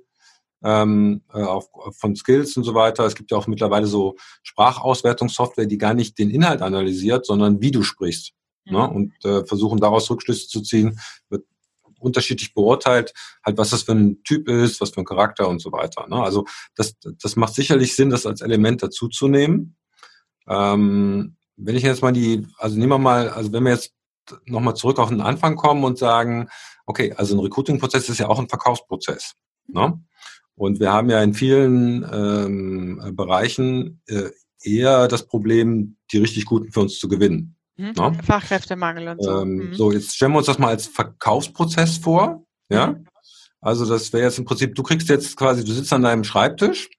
[SPEAKER 2] ähm, äh, auf, von Skills und so weiter. Es gibt ja auch mittlerweile so Sprachauswertungssoftware, die gar nicht den Inhalt analysiert, sondern wie du sprichst. Ne? Mhm. Und äh, versuchen daraus Rückschlüsse zu ziehen. Wird unterschiedlich beurteilt, halt was das für ein Typ ist, was für ein Charakter und so weiter. Ne? Also das, das macht sicherlich Sinn, das als Element dazuzunehmen. Ähm, wenn ich jetzt mal die, also nehmen wir mal, also wenn wir jetzt nochmal zurück auf den Anfang kommen und sagen, okay, also ein Recruiting-Prozess ist ja auch ein Verkaufsprozess. Ne? Und wir haben ja in vielen ähm, Bereichen äh, eher das Problem, die richtig Guten für uns zu gewinnen.
[SPEAKER 1] Mhm. Ne? Fachkräftemangel und so.
[SPEAKER 2] Ähm, mhm. So, jetzt stellen wir uns das mal als Verkaufsprozess vor. Ja. Mhm. Also das wäre jetzt im Prinzip, du kriegst jetzt quasi, du sitzt an deinem Schreibtisch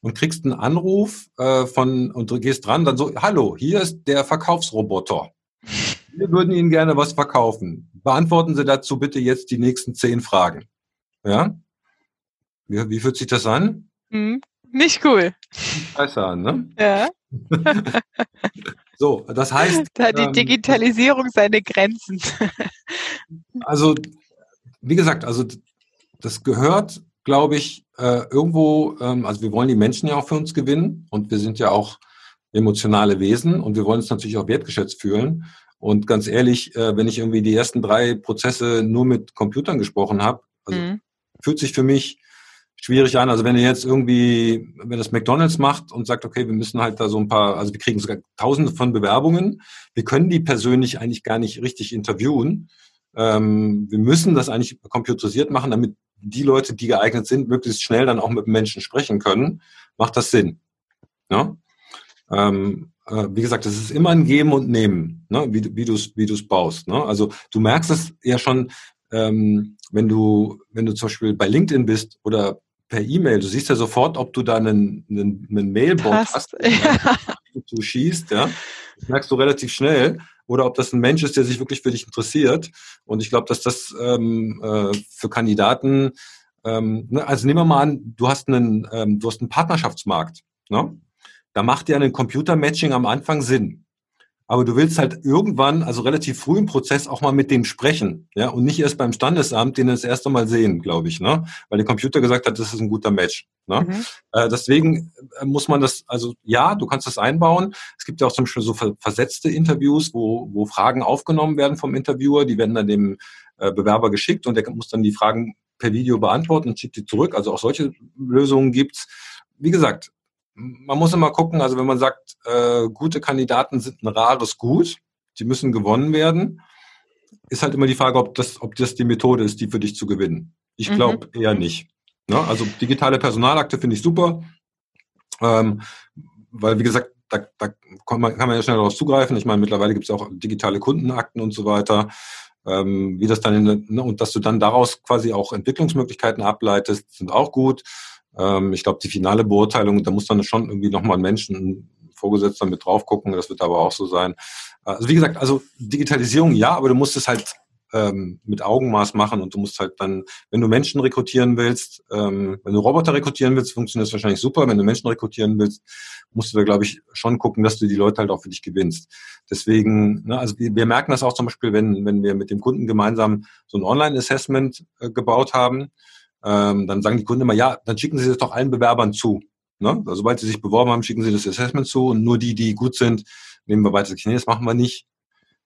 [SPEAKER 2] und kriegst einen Anruf äh, von und du gehst dran, dann so, hallo, hier ist der Verkaufsroboter. Wir würden Ihnen gerne was verkaufen. Beantworten Sie dazu bitte jetzt die nächsten zehn Fragen. Ja? Wie, wie fühlt sich das an?
[SPEAKER 1] Mhm. Nicht cool.
[SPEAKER 2] Scheiße an, ne?
[SPEAKER 1] Ja.
[SPEAKER 2] So, das heißt.
[SPEAKER 1] Da hat die ähm, Digitalisierung seine Grenzen.
[SPEAKER 2] Also, wie gesagt, also das gehört, glaube ich, äh, irgendwo, ähm, also wir wollen die Menschen ja auch für uns gewinnen und wir sind ja auch emotionale Wesen und wir wollen uns natürlich auch wertgeschätzt fühlen. Und ganz ehrlich, äh, wenn ich irgendwie die ersten drei Prozesse nur mit Computern gesprochen habe, also mhm. fühlt sich für mich schwierig an. Also wenn ihr jetzt irgendwie, wenn das McDonalds macht und sagt, okay, wir müssen halt da so ein paar, also wir kriegen sogar tausende von Bewerbungen, wir können die persönlich eigentlich gar nicht richtig interviewen. Ähm, wir müssen das eigentlich computerisiert machen, damit die Leute, die geeignet sind, möglichst schnell dann auch mit Menschen sprechen können. Macht das Sinn? Ja? Ähm, äh, wie gesagt, das ist immer ein Geben und Nehmen, ne? wie, wie du es wie baust. Ne? Also du merkst es ja schon, ähm, wenn du, wenn du zum Beispiel bei LinkedIn bist oder per E-Mail. Du siehst ja sofort, ob du da einen, einen, einen Mailbot Passt. hast, ja. du schießt, ja. Das merkst du relativ schnell. Oder ob das ein Mensch ist, der sich wirklich für dich interessiert. Und ich glaube, dass das ähm, äh, für Kandidaten, ähm, ne, also nehmen wir mal an, du hast einen, ähm, du hast einen Partnerschaftsmarkt. Ne? Da macht ja ein Computer-Matching am Anfang Sinn aber du willst halt irgendwann, also relativ früh im Prozess, auch mal mit dem sprechen, ja, und nicht erst beim Standesamt den das erste Mal sehen, glaube ich, ne, weil der Computer gesagt hat, das ist ein guter Match, ne. Mhm. Äh, deswegen äh, muss man das, also ja, du kannst das einbauen. Es gibt ja auch zum Beispiel so versetzte Interviews, wo, wo Fragen aufgenommen werden vom Interviewer, die werden dann dem äh, Bewerber geschickt und der muss dann die Fragen per Video beantworten und schickt die zurück. Also auch solche Lösungen gibt's. Wie gesagt, man muss immer gucken, also wenn man sagt, äh, gute Kandidaten sind ein rares Gut, die müssen gewonnen werden, ist halt immer die Frage, ob das, ob das die Methode ist, die für dich zu gewinnen. Ich glaube mhm. eher nicht. Ne? Also digitale Personalakte finde ich super, ähm, weil wie gesagt, da, da kann, man, kann man ja schnell darauf zugreifen. Ich meine, mittlerweile gibt es auch digitale Kundenakten und so weiter. Ähm, wie das dann in, ne, und dass du dann daraus quasi auch Entwicklungsmöglichkeiten ableitest, sind auch gut. Ähm, ich glaube, die finale Beurteilung, da muss dann schon irgendwie nochmal ein Menschen, ein Vorgesetzter mit drauf gucken. Das wird aber auch so sein. Also wie gesagt, also Digitalisierung ja, aber du musst es halt ähm, mit Augenmaß machen und du musst halt dann, wenn du Menschen rekrutieren willst, ähm, wenn du Roboter rekrutieren willst, funktioniert das wahrscheinlich super. Wenn du Menschen rekrutieren willst, musst du da, glaube ich, schon gucken, dass du die Leute halt auch für dich gewinnst. Deswegen, ne, also wir, merken das auch zum Beispiel, wenn, wenn wir mit dem Kunden gemeinsam so ein Online-Assessment äh, gebaut haben, ähm, dann sagen die Kunden immer, ja, dann schicken Sie das doch allen Bewerbern zu. Ne? Also, sobald sie sich beworben haben, schicken sie das Assessment zu und nur die, die gut sind, nehmen wir weiter. Nee, das machen wir nicht.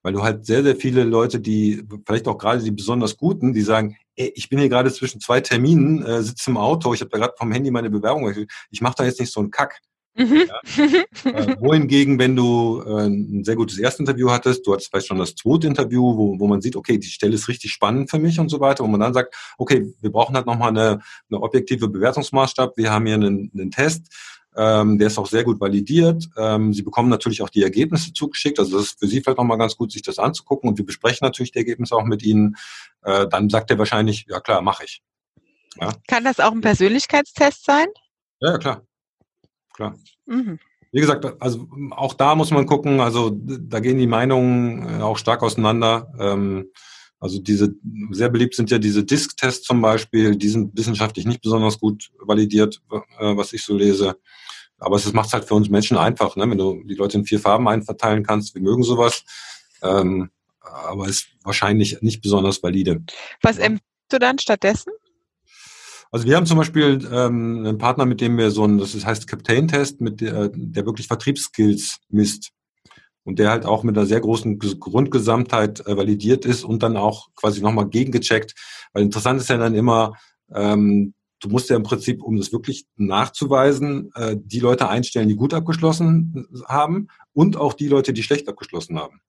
[SPEAKER 2] Weil du halt sehr, sehr viele Leute, die, vielleicht auch gerade die besonders Guten, die sagen, ey, ich bin hier gerade zwischen zwei Terminen, äh, sitze im Auto, ich habe da gerade vom Handy meine Bewerbung, ich mache da jetzt nicht so einen Kack. Mhm. Ja? äh, wohingegen, wenn du äh, ein sehr gutes Erstinterview hattest, du hattest vielleicht schon das zweite Interview, wo, wo man sieht, okay, die Stelle ist richtig spannend für mich und so weiter, wo man dann sagt, okay, wir brauchen halt nochmal eine, eine objektive Bewertungsmaßstab, wir haben hier einen, einen Test, ähm, der ist auch sehr gut validiert. Ähm, Sie bekommen natürlich auch die Ergebnisse zugeschickt. Also das ist für Sie vielleicht nochmal ganz gut, sich das anzugucken. Und wir besprechen natürlich die Ergebnisse auch mit Ihnen. Äh, dann sagt er wahrscheinlich, ja klar, mache ich.
[SPEAKER 1] Ja. Kann das auch ein Persönlichkeitstest sein?
[SPEAKER 2] Ja, klar klar. Mhm. Wie gesagt, also auch da muss man gucken, also da gehen die Meinungen äh, auch stark auseinander. Ähm, also diese, sehr beliebt sind ja diese Disk-Tests zum Beispiel, die sind wissenschaftlich nicht besonders gut validiert, äh, was ich so lese. Aber es macht es halt für uns Menschen einfach, ne? wenn du die Leute in vier Farben einverteilen kannst, wir mögen sowas. Ähm, aber ist wahrscheinlich nicht besonders valide.
[SPEAKER 1] Was empfiehlst du dann stattdessen?
[SPEAKER 2] Also wir haben zum Beispiel ähm, einen Partner, mit dem wir so ein, das heißt Captain-Test, mit der, der wirklich Vertriebsskills misst. Und der halt auch mit einer sehr großen Grundgesamtheit äh, validiert ist und dann auch quasi nochmal gegengecheckt. Weil interessant ist ja dann immer, ähm, du musst ja im Prinzip, um das wirklich nachzuweisen, äh, die Leute einstellen, die gut abgeschlossen haben und auch die Leute, die schlecht abgeschlossen haben.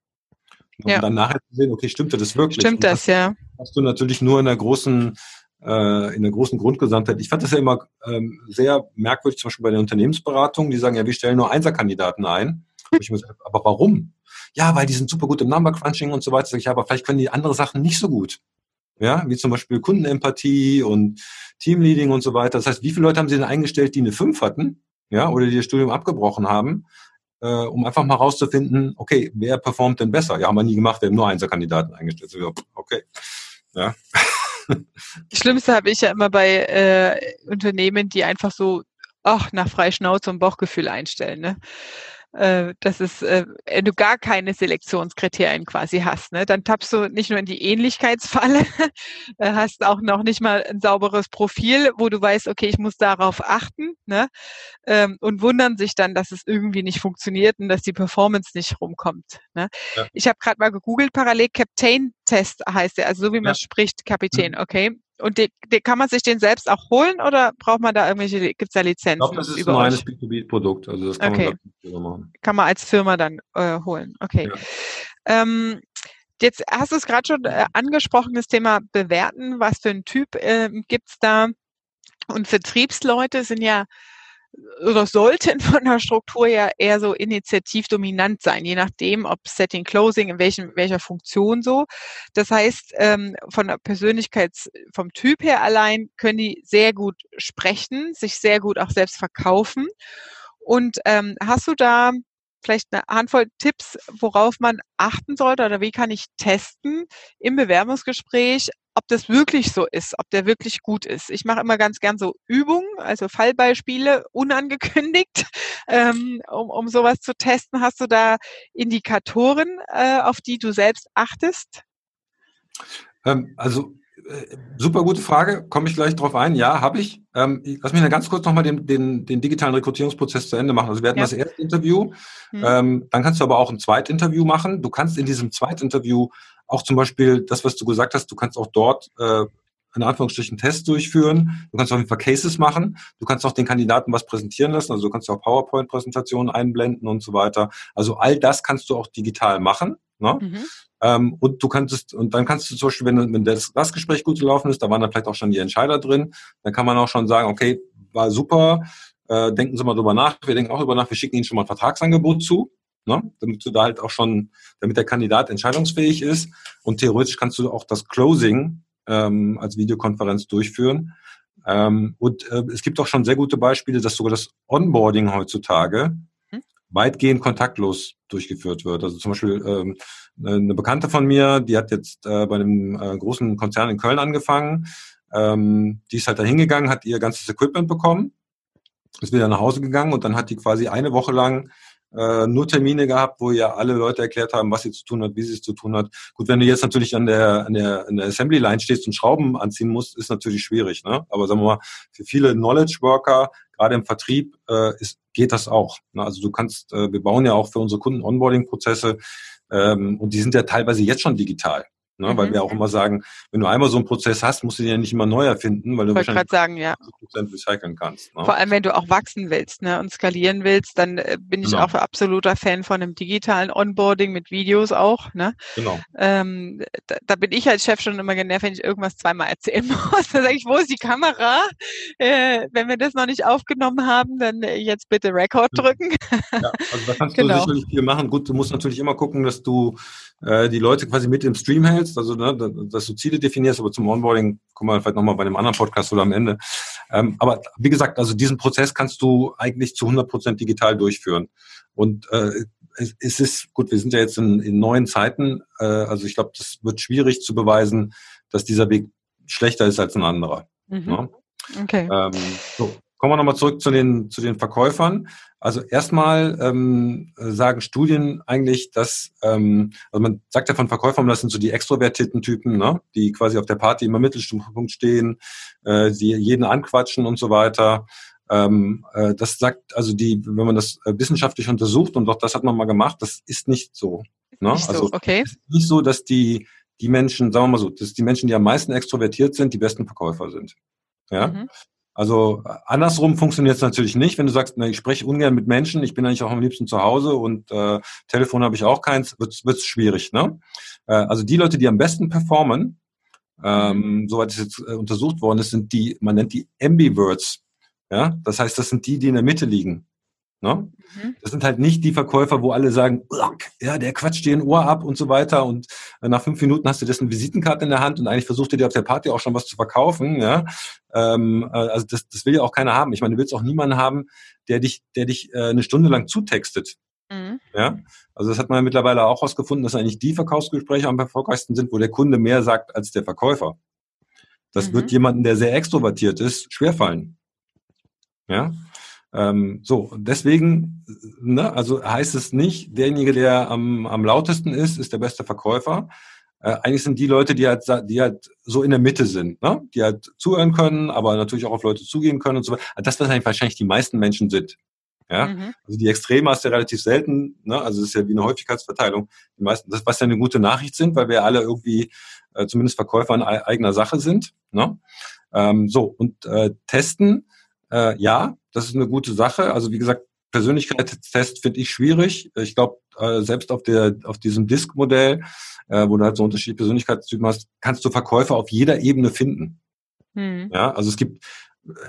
[SPEAKER 2] Um ja. dann nachher zu sehen, okay, stimmt das wirklich?
[SPEAKER 1] Stimmt das, das, ja.
[SPEAKER 2] Hast du natürlich nur in einer großen äh, in der großen Grundgesamtheit. Ich fand das ja immer ähm, sehr merkwürdig, zum Beispiel bei den Unternehmensberatungen, die sagen, ja, wir stellen nur Einserkandidaten ein. gesagt, aber warum? Ja, weil die sind super gut im Number Crunching und so weiter. Sag ich, ja, aber vielleicht können die andere Sachen nicht so gut. Ja, wie zum Beispiel Kundenempathie und Teamleading und so weiter. Das heißt, wie viele Leute haben sie denn eingestellt, die eine 5 hatten? Ja, oder die das Studium abgebrochen haben? Äh, um einfach mal rauszufinden, okay, wer performt denn besser? Ja, haben wir nie gemacht, wir haben nur Einserkandidaten eingestellt. Okay. Ja.
[SPEAKER 1] Das Schlimmste habe ich ja immer bei äh, Unternehmen, die einfach so ach, nach Freischnauze und Bauchgefühl einstellen. Ne? Äh, das ist, äh, wenn du gar keine Selektionskriterien quasi hast, ne, dann tappst du nicht nur in die Ähnlichkeitsfalle, hast auch noch nicht mal ein sauberes Profil, wo du weißt, okay, ich muss darauf achten, ne, ähm, und wundern sich dann, dass es irgendwie nicht funktioniert und dass die Performance nicht rumkommt. Ne. Ja. Ich habe gerade mal gegoogelt, parallel Captain Test heißt er, also so wie man ja. spricht, Kapitän, mhm. okay. Und die, die, kann man sich den selbst auch holen oder braucht man da irgendwelche, gibt es da Lizenzen? Ich glaube,
[SPEAKER 2] das ist ein B2B-Produkt. Also das kann
[SPEAKER 1] okay. man machen. Kann man als Firma dann äh, holen. Okay. Ja. Ähm, jetzt hast du es gerade schon äh, angesprochen, das Thema Bewerten. Was für ein Typ äh, gibt es da? Und Vertriebsleute sind ja oder sollten von der Struktur ja eher so initiativdominant sein, je nachdem, ob Setting Closing, in welchem, welcher Funktion so. Das heißt, ähm, von der Persönlichkeits, vom Typ her allein können die sehr gut sprechen, sich sehr gut auch selbst verkaufen. Und ähm, hast du da vielleicht eine Handvoll Tipps, worauf man achten sollte oder wie kann ich testen im Bewerbungsgespräch, ob das wirklich so ist, ob der wirklich gut ist. Ich mache immer ganz gern so Übungen, also Fallbeispiele, unangekündigt, ähm, um, um sowas zu testen. Hast du da Indikatoren, äh, auf die du selbst achtest?
[SPEAKER 2] Ähm, also super gute Frage, komme ich gleich drauf ein. Ja, habe ich. Ähm, lass mich dann ganz kurz nochmal den, den, den digitalen Rekrutierungsprozess zu Ende machen. Also wir hatten ja. das erste Interview, hm. ähm, dann kannst du aber auch ein Zweitinterview machen. Du kannst in diesem Zweitinterview auch zum Beispiel das, was du gesagt hast, du kannst auch dort äh, in Anführungsstrichen Tests durchführen. Du kannst auf jeden Fall Cases machen. Du kannst auch den Kandidaten was präsentieren lassen. Also du kannst auch PowerPoint-Präsentationen einblenden und so weiter. Also all das kannst du auch digital machen. Ne? Mhm. Ähm, und du kannst und dann kannst du zum Beispiel, wenn, wenn das, Gespräch gut gelaufen ist, da waren dann vielleicht auch schon die Entscheider drin, dann kann man auch schon sagen, okay, war super, äh, denken Sie mal drüber nach, wir denken auch drüber nach, wir schicken Ihnen schon mal ein Vertragsangebot zu ne? damit du da halt auch schon, damit der Kandidat entscheidungsfähig ist. Und theoretisch kannst du auch das Closing ähm, als Videokonferenz durchführen. Ähm, und äh, es gibt auch schon sehr gute Beispiele, dass sogar das Onboarding heutzutage? Weitgehend kontaktlos durchgeführt wird. Also zum Beispiel ähm, eine Bekannte von mir, die hat jetzt äh, bei einem äh, großen Konzern in Köln angefangen. Ähm, die ist halt da hingegangen, hat ihr ganzes Equipment bekommen, ist wieder nach Hause gegangen und dann hat die quasi eine Woche lang äh, nur Termine gehabt, wo ja alle Leute erklärt haben, was sie zu tun hat, wie sie es zu tun hat. Gut, wenn du jetzt natürlich an der, an der, an der Assembly Line stehst und Schrauben anziehen musst, ist natürlich schwierig. Ne? Aber sagen wir mal, für viele Knowledge Worker, gerade im Vertrieb, äh, ist, geht das auch. Ne? Also du kannst, äh, wir bauen ja auch für unsere Kunden Onboarding-Prozesse ähm, und die sind ja teilweise jetzt schon digital. Ne, mhm. Weil wir auch immer sagen, wenn du einmal so einen Prozess hast, musst du den ja nicht immer neu erfinden, weil du
[SPEAKER 1] Wollte wahrscheinlich sagen, ja.
[SPEAKER 2] recyceln kannst.
[SPEAKER 1] Ne? Vor allem, wenn du auch wachsen willst ne, und skalieren willst, dann äh, bin ich genau. auch absoluter Fan von einem digitalen Onboarding mit Videos auch. Ne? Genau. Ähm, da, da, bin ich als Chef schon immer genervt, wenn ich irgendwas zweimal erzählen muss. Da sage ich, wo ist die Kamera? Äh, wenn wir das noch nicht aufgenommen haben, dann äh, jetzt bitte Record mhm. drücken.
[SPEAKER 2] Ja, also da kannst genau. du sicherlich viel machen. Gut, du musst natürlich immer gucken, dass du äh, die Leute quasi mit im Stream hältst, also ne, dass du Ziele definierst, aber zum Onboarding kommen wir vielleicht nochmal bei einem anderen Podcast oder am Ende. Ähm, aber wie gesagt, also diesen Prozess kannst du eigentlich zu 100 Prozent digital durchführen. Und äh, es, es ist, gut, wir sind ja jetzt in, in neuen Zeiten, äh, also ich glaube, das wird schwierig zu beweisen, dass dieser Weg schlechter ist als ein anderer. Mhm. Ne? Okay. Ähm, so, kommen wir nochmal zurück zu den, zu den Verkäufern. Also erstmal ähm, sagen Studien eigentlich, dass, ähm, also man sagt ja von Verkäufern, das sind so die extrovertierten Typen, ne? die quasi auf der Party immer Mittelpunkt stehen, äh, die jeden anquatschen und so weiter. Ähm, äh, das sagt, also die, wenn man das äh, wissenschaftlich untersucht, und doch das hat man mal gemacht, das ist nicht so. Ne? Nicht also so, okay. Es ist nicht so, dass die, die Menschen, sagen wir mal so, dass die Menschen, die am meisten extrovertiert sind, die besten Verkäufer sind. Ja. Mhm. Also andersrum funktioniert es natürlich nicht, wenn du sagst, na, ich spreche ungern mit Menschen, ich bin eigentlich auch am liebsten zu Hause und äh, Telefon habe ich auch keins, wird es schwierig. Ne? Äh, also die Leute, die am besten performen, ähm, mhm. soweit es jetzt äh, untersucht worden ist, sind die, man nennt die Ambiverts. Ja, das heißt, das sind die, die in der Mitte liegen. Ne? Mhm. Das sind halt nicht die Verkäufer, wo alle sagen, ja, der quatscht dir ein Ohr ab und so weiter und äh, nach fünf Minuten hast du dessen Visitenkarte in der Hand und eigentlich versucht er dir auf der Party auch schon was zu verkaufen. Ja? Ähm, äh, also das, das will ja auch keiner haben. Ich meine, du willst auch niemanden haben, der dich, der dich äh, eine Stunde lang zutextet. Mhm. Ja, also das hat man mittlerweile auch herausgefunden, dass eigentlich die Verkaufsgespräche am erfolgreichsten sind, wo der Kunde mehr sagt als der Verkäufer. Das mhm. wird jemanden, der sehr extrovertiert ist, schwerfallen. Ja, ähm, so, deswegen, ne, also heißt es nicht, derjenige, der am, am lautesten ist, ist der beste Verkäufer. Äh, eigentlich sind die Leute, die halt, die halt so in der Mitte sind, ne? die halt zuhören können, aber natürlich auch auf Leute zugehen können und so weiter. Das, was eigentlich wahrscheinlich die meisten Menschen sind. Ja, mhm. also die Extreme hast du ja relativ selten, ne? also es ist ja wie eine Häufigkeitsverteilung. Die meisten, das, was ja eine gute Nachricht sind, weil wir alle irgendwie äh, zumindest Verkäufer in eigener Sache sind. Ne? Ähm, so, und äh, testen, äh, ja, das ist eine gute Sache. Also wie gesagt, Persönlichkeitstest finde ich schwierig. Ich glaube, äh, selbst auf der auf diesem Disk-Modell, äh, wo du halt so unterschiedliche Persönlichkeitstypen hast, kannst du Verkäufer auf jeder Ebene finden. Hm. Ja, also es gibt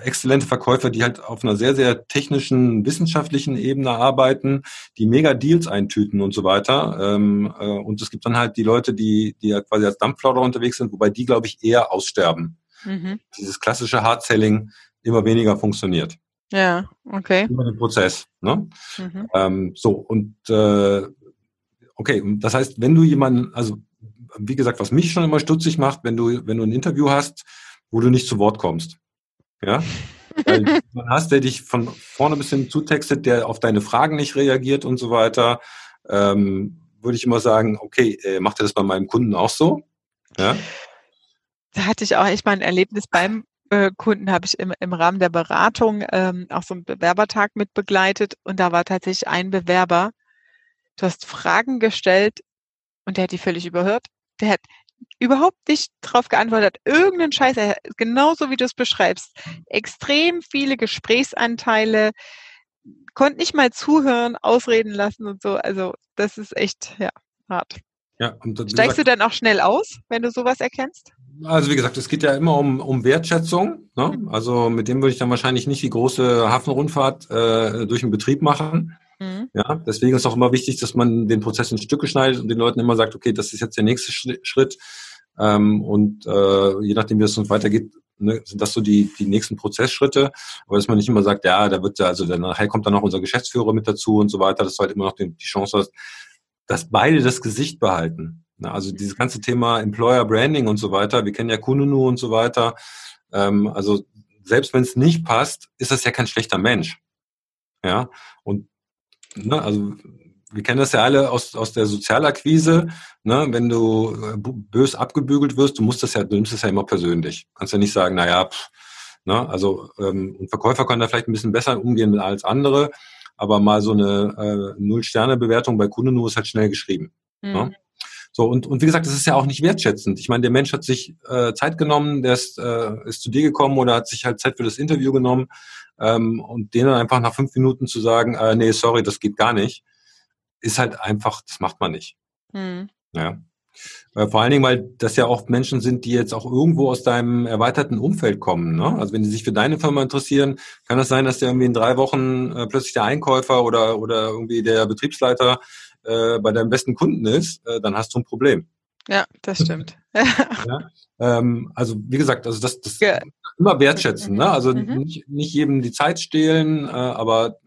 [SPEAKER 2] exzellente Verkäufer, die halt auf einer sehr, sehr technischen, wissenschaftlichen Ebene arbeiten, die mega Deals eintüten und so weiter. Ähm, äh, und es gibt dann halt die Leute, die, die halt quasi als Dampflauder unterwegs sind, wobei die, glaube ich, eher aussterben. Mhm. Dieses klassische Hard-Selling immer weniger funktioniert.
[SPEAKER 1] Ja, okay.
[SPEAKER 2] Über den Prozess. Ne? Mhm. Ähm, so, und äh, okay, das heißt, wenn du jemanden, also wie gesagt, was mich schon immer stutzig macht, wenn du, wenn du ein Interview hast, wo du nicht zu Wort kommst. Ja. Weil man hast, der dich von vorne bis hin zutextet, der auf deine Fragen nicht reagiert und so weiter, ähm, würde ich immer sagen, okay, äh, macht er das bei meinem Kunden auch so? Ja.
[SPEAKER 1] Da hatte ich auch echt mal ein Erlebnis beim Kunden habe ich im, im Rahmen der Beratung ähm, auch so einen Bewerbertag mit begleitet und da war tatsächlich ein Bewerber, du hast Fragen gestellt und der hat die völlig überhört. Der hat überhaupt nicht darauf geantwortet, irgendeinen Scheiß, genauso wie du es beschreibst. Extrem viele Gesprächsanteile, konnte nicht mal zuhören, ausreden lassen und so. Also das ist echt, ja, hart. Ja, Steigst du dann auch schnell aus, wenn du sowas erkennst?
[SPEAKER 2] Also wie gesagt, es geht ja immer um, um Wertschätzung. Ne? Mhm. Also mit dem würde ich dann wahrscheinlich nicht die große Hafenrundfahrt äh, durch den Betrieb machen. Mhm. Ja, deswegen ist auch immer wichtig, dass man den Prozess in Stücke schneidet und den Leuten immer sagt, okay, das ist jetzt der nächste Schritt. Ähm, und äh, je nachdem, wie es uns weitergeht, ne, sind das so die, die nächsten Prozessschritte. Aber dass man nicht immer sagt, ja, da wird ja, also dann nachher kommt dann noch unser Geschäftsführer mit dazu und so weiter, dass du halt immer noch die, die Chance hast, dass beide das Gesicht behalten. Also dieses ganze Thema Employer Branding und so weiter, wir kennen ja Kununu und so weiter. Ähm, also selbst wenn es nicht passt, ist das ja kein schlechter Mensch. Ja, und ne, also wir kennen das ja alle aus, aus der Sozialakquise, ne, wenn du äh, bös abgebügelt wirst, du musst das ja, du nimmst das ja immer persönlich. Kannst ja nicht sagen, naja, pff, ne, also ähm, ein Verkäufer kann da vielleicht ein bisschen besser umgehen als andere, aber mal so eine äh, Null-Sterne-Bewertung bei Kununu ist halt schnell geschrieben. Mhm. Ne? So, und, und wie gesagt, das ist ja auch nicht wertschätzend. Ich meine, der Mensch hat sich äh, Zeit genommen, der ist, äh, ist zu dir gekommen oder hat sich halt Zeit für das Interview genommen ähm, und denen einfach nach fünf Minuten zu sagen, äh, nee, sorry, das geht gar nicht, ist halt einfach, das macht man nicht. Mhm. Ja. Äh, vor allen Dingen, weil das ja oft Menschen sind, die jetzt auch irgendwo aus deinem erweiterten Umfeld kommen. Ne? Also wenn die sich für deine Firma interessieren, kann das sein, dass der irgendwie in drei Wochen äh, plötzlich der Einkäufer oder, oder irgendwie der Betriebsleiter äh, bei deinem besten Kunden ist, äh, dann hast du ein Problem.
[SPEAKER 1] Ja, das stimmt.
[SPEAKER 2] ja, ähm, also wie gesagt, also das, das ja. immer wertschätzen. Ne? Also mhm. nicht, nicht jedem die Zeit stehlen, äh, aber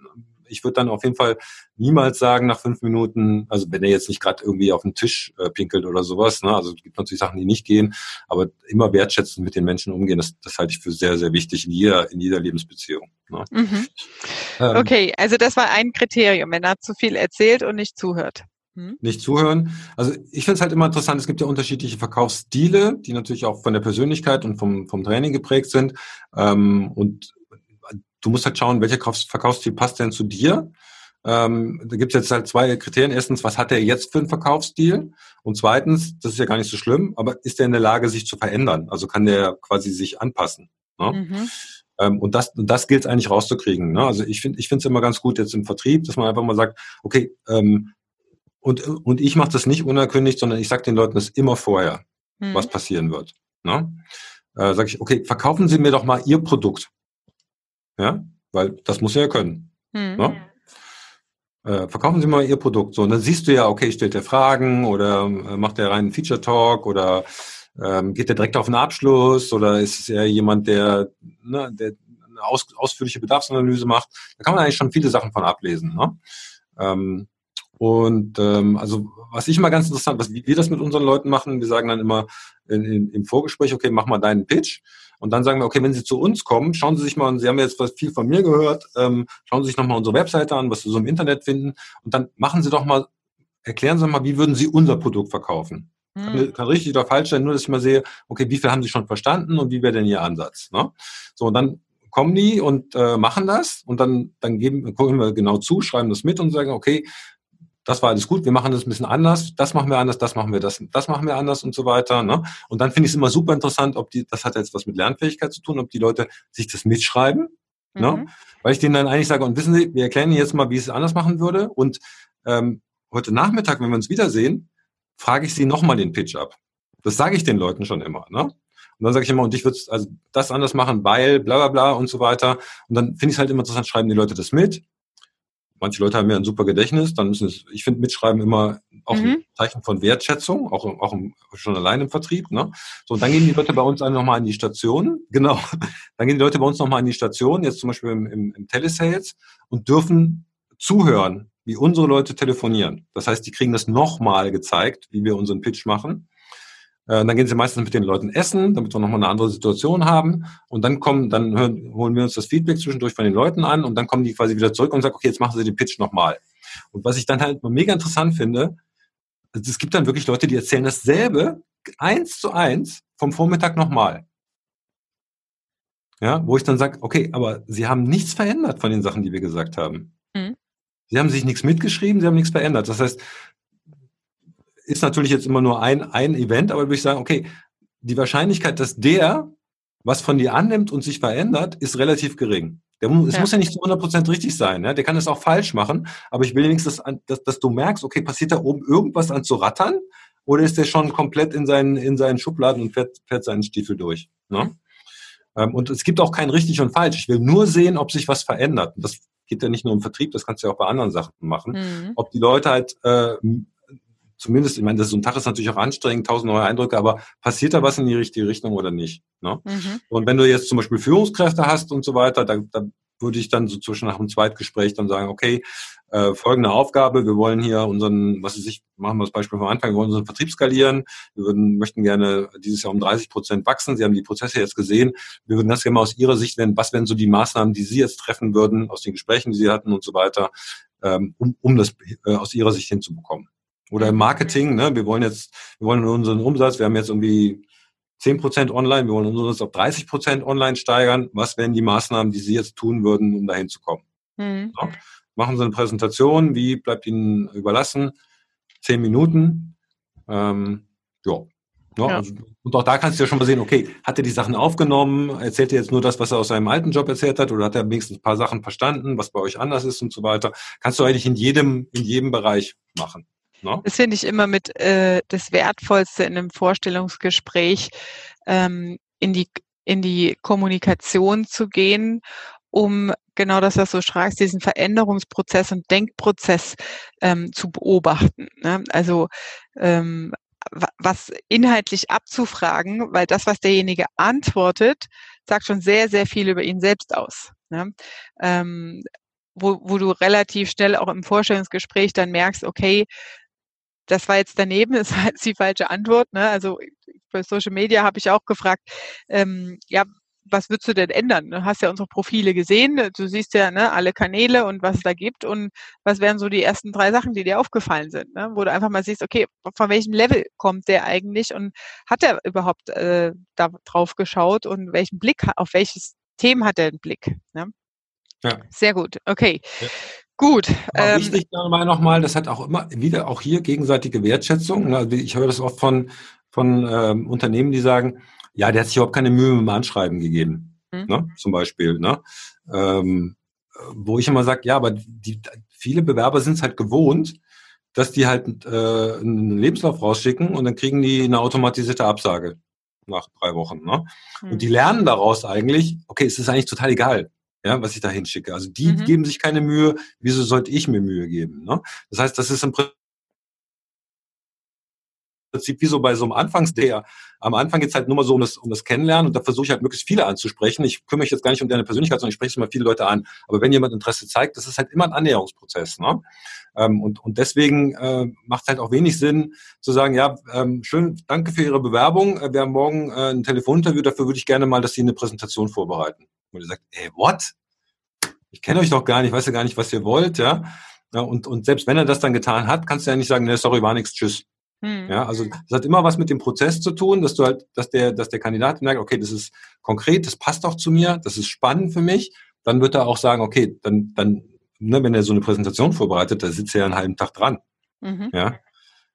[SPEAKER 2] ich würde dann auf jeden Fall niemals sagen nach fünf Minuten, also wenn er jetzt nicht gerade irgendwie auf den Tisch äh, pinkelt oder sowas, ne? also es gibt natürlich Sachen, die nicht gehen, aber immer wertschätzen mit den Menschen umgehen, das, das halte ich für sehr, sehr wichtig in jeder, in jeder Lebensbeziehung. Ne? Mhm.
[SPEAKER 1] Ähm, okay, also das war ein Kriterium, wenn er zu viel erzählt und nicht zuhört.
[SPEAKER 2] Hm? Nicht zuhören. Also ich finde es halt immer interessant, es gibt ja unterschiedliche Verkaufsstile, die natürlich auch von der Persönlichkeit und vom, vom Training geprägt sind. Ähm, und du musst halt schauen, welcher Verkaufsstil passt denn zu dir. Ähm, da gibt es jetzt halt zwei Kriterien. Erstens, was hat er jetzt für einen Verkaufsstil? Und zweitens, das ist ja gar nicht so schlimm, aber ist er in der Lage, sich zu verändern? Also kann der quasi sich anpassen? Ne? Mhm. Ähm, und das, das gilt es eigentlich rauszukriegen. Ne? Also ich finde ich finde es immer ganz gut jetzt im Vertrieb, dass man einfach mal sagt, okay, ähm, und, und ich mache das nicht unerkündigt, sondern ich sage den Leuten das immer vorher, mhm. was passieren wird. Ne? Äh, sage ich, okay, verkaufen Sie mir doch mal Ihr Produkt. Ja, weil das muss er ja können. Mhm. Ne? Äh, verkaufen Sie mal Ihr Produkt. So, und dann siehst du ja, okay, stellt er Fragen oder äh, macht er reinen Feature Talk oder ähm, geht er direkt auf einen Abschluss oder ist es eher jemand, der, ne, der eine aus, ausführliche Bedarfsanalyse macht? Da kann man eigentlich schon viele Sachen von ablesen. Ne? Ähm, und ähm, also was ich immer ganz interessant, was wir das mit unseren Leuten machen, wir sagen dann immer in, in, im Vorgespräch, okay, mach mal deinen Pitch. Und dann sagen wir, okay, wenn Sie zu uns kommen, schauen Sie sich mal, Sie haben jetzt was viel von mir gehört, ähm, schauen Sie sich nochmal unsere Webseite an, was Sie so im Internet finden. Und dann machen Sie doch mal, erklären Sie mal, wie würden Sie unser Produkt verkaufen? Kann, hm. kann, richtig oder falsch sein, nur dass ich mal sehe, okay, wie viel haben Sie schon verstanden und wie wäre denn Ihr Ansatz? Ne? So, und dann kommen die und äh, machen das und dann, dann geben, gucken wir genau zu, schreiben das mit und sagen, okay, das war alles gut, wir machen das ein bisschen anders, das machen wir anders, das machen wir das, das machen wir anders und so weiter. Ne? Und dann finde ich es immer super interessant, ob die, das hat jetzt was mit Lernfähigkeit zu tun, ob die Leute sich das mitschreiben, ne? mhm. ne? weil ich denen dann eigentlich sage, und wissen Sie, wir erklären Ihnen jetzt mal, wie ich es anders machen würde. Und ähm, heute Nachmittag, wenn wir uns wiedersehen, frage ich Sie nochmal den Pitch ab. Das sage ich den Leuten schon immer. Ne? Und dann sage ich immer, und ich würde also das anders machen, weil bla bla bla und so weiter. Und dann finde ich es halt immer interessant, schreiben die Leute das mit manche Leute haben ja ein super Gedächtnis, dann müssen es, ich finde Mitschreiben immer auch mhm. ein Zeichen von Wertschätzung, auch, auch im, schon allein im Vertrieb. Ne? So, und dann gehen die Leute bei uns nochmal an die Station, genau, dann gehen die Leute bei uns nochmal an die Station, jetzt zum Beispiel im, im, im Telesales und dürfen zuhören, wie unsere Leute telefonieren. Das heißt, die kriegen das nochmal gezeigt, wie wir unseren Pitch machen. Äh, dann gehen sie meistens mit den Leuten essen, damit wir nochmal eine andere Situation haben. Und dann kommen, dann hören, holen wir uns das Feedback zwischendurch von den Leuten an und dann kommen die quasi wieder zurück und sagen, okay, jetzt machen sie den Pitch nochmal. Und was ich dann halt mega interessant finde, es gibt dann wirklich Leute, die erzählen dasselbe eins zu eins vom Vormittag nochmal. Ja, wo ich dann sage, okay, aber sie haben nichts verändert von den Sachen, die wir gesagt haben. Mhm. Sie haben sich nichts mitgeschrieben, sie haben nichts verändert. Das heißt, ist natürlich jetzt immer nur ein, ein Event, aber würde ich sagen, okay, die Wahrscheinlichkeit, dass der was von dir annimmt und sich verändert, ist relativ gering. Der, es ja. muss ja nicht zu 100% richtig sein. Ne? Der kann es auch falsch machen, aber ich will wenigstens, dass, dass, du merkst, okay, passiert da oben irgendwas an zu rattern oder ist der schon komplett in seinen, in seinen Schubladen und fährt, fährt seinen Stiefel durch. Ne? Ähm, und es gibt auch kein richtig und falsch. Ich will nur sehen, ob sich was verändert. Und das geht ja nicht nur im Vertrieb, das kannst du ja auch bei anderen Sachen machen. Mhm. Ob die Leute halt äh, zumindest, ich meine, das so ein Tag ist natürlich auch anstrengend, tausend neue Eindrücke, aber passiert da was in die richtige Richtung oder nicht? Ne? Mhm. Und wenn du jetzt zum Beispiel Führungskräfte hast und so weiter, da, da würde ich dann so zwischen nach dem Zweitgespräch dann sagen, okay, äh, folgende Aufgabe, wir wollen hier unseren, was weiß ich, machen wir das Beispiel vom Anfang, wir wollen unseren Vertrieb skalieren, wir würden, möchten gerne dieses Jahr um 30 Prozent wachsen, Sie haben die Prozesse jetzt gesehen, wir würden das gerne mal aus Ihrer Sicht, wenn, was wären so die Maßnahmen, die Sie jetzt treffen würden, aus den Gesprächen, die Sie hatten und so weiter, ähm, um, um das äh, aus Ihrer Sicht hinzubekommen. Oder im Marketing, ne, wir wollen jetzt, wir wollen unseren Umsatz, wir haben jetzt irgendwie 10% online, wir wollen uns auf 30% online steigern. Was wären die Maßnahmen, die Sie jetzt tun würden, um dahin zu kommen? Mhm. So. Machen Sie eine Präsentation, wie bleibt Ihnen überlassen? Zehn Minuten. Ähm, ja. Ja, Also, und auch da kannst du ja schon mal sehen, okay, hat er die Sachen aufgenommen, erzählt er jetzt nur das, was er aus seinem alten Job erzählt hat, oder hat er wenigstens ein paar Sachen verstanden, was bei euch anders ist und so weiter. Kannst du eigentlich in jedem, in jedem Bereich machen.
[SPEAKER 1] No? Das finde ich immer mit äh, das Wertvollste in einem Vorstellungsgespräch, ähm, in, die, in die Kommunikation zu gehen, um genau das, was du schreibst, diesen Veränderungsprozess und Denkprozess ähm, zu beobachten. Ne? Also ähm, was inhaltlich abzufragen, weil das, was derjenige antwortet, sagt schon sehr, sehr viel über ihn selbst aus. Ne? Ähm, wo, wo du relativ schnell auch im Vorstellungsgespräch dann merkst, okay, das war jetzt daneben, das war jetzt die falsche Antwort. Ne? Also bei Social Media habe ich auch gefragt, ähm, ja, was würdest du denn ändern? Du hast ja unsere Profile gesehen, du siehst ja ne, alle Kanäle und was es da gibt und was wären so die ersten drei Sachen, die dir aufgefallen sind, ne? wo du einfach mal siehst, okay, von welchem Level kommt der eigentlich und hat er überhaupt äh, da drauf geschaut und welchen Blick, auf welches Thema hat er einen Blick? Ne? Ja. Sehr gut, okay. Ja. Gut.
[SPEAKER 2] Aber ähm, wichtig dabei nochmal, das hat auch immer wieder auch hier gegenseitige Wertschätzung. Ne? Also ich höre das oft von, von ähm, Unternehmen, die sagen, ja, der hat sich überhaupt keine Mühe mit dem Anschreiben gegeben. Mhm. Ne? Zum Beispiel. Ne? Ähm, wo ich immer sage, ja, aber die, viele Bewerber sind es halt gewohnt, dass die halt äh, einen Lebenslauf rausschicken und dann kriegen die eine automatisierte Absage nach drei Wochen. Ne? Mhm. Und die lernen daraus eigentlich, okay, es ist eigentlich total egal ja, was ich da hinschicke. Also die mhm. geben sich keine Mühe, wieso sollte ich mir Mühe geben? Ne? Das heißt, das ist im Prinzip wie so bei so einem Anfangsday. Am Anfang geht's halt nur mal so um das, um das Kennenlernen und da versuche ich halt möglichst viele anzusprechen. Ich kümmere mich jetzt gar nicht um deine Persönlichkeit, sondern ich spreche immer viele Leute an. Aber wenn jemand Interesse zeigt, das ist halt immer ein Annäherungsprozess. Ne? Ähm, und, und deswegen äh, macht es halt auch wenig Sinn zu sagen, ja, ähm, schön, danke für Ihre Bewerbung. Äh, wir haben morgen äh, ein Telefoninterview, dafür würde ich gerne mal, dass Sie eine Präsentation vorbereiten. Und ihr sagt, ey, what? Ich kenne euch doch gar nicht, weiß ja gar nicht, was ihr wollt, ja. ja und, und selbst wenn er das dann getan hat, kannst du ja nicht sagen, ne, sorry, war nichts, tschüss. Hm. Ja, also das hat immer was mit dem Prozess zu tun, dass du halt, dass der, dass der Kandidat merkt, okay, das ist konkret, das passt auch zu mir, das ist spannend für mich. Dann wird er auch sagen, okay, dann, dann, ne, wenn er so eine Präsentation vorbereitet, da sitzt er ja einen halben Tag dran. Mhm. Ja.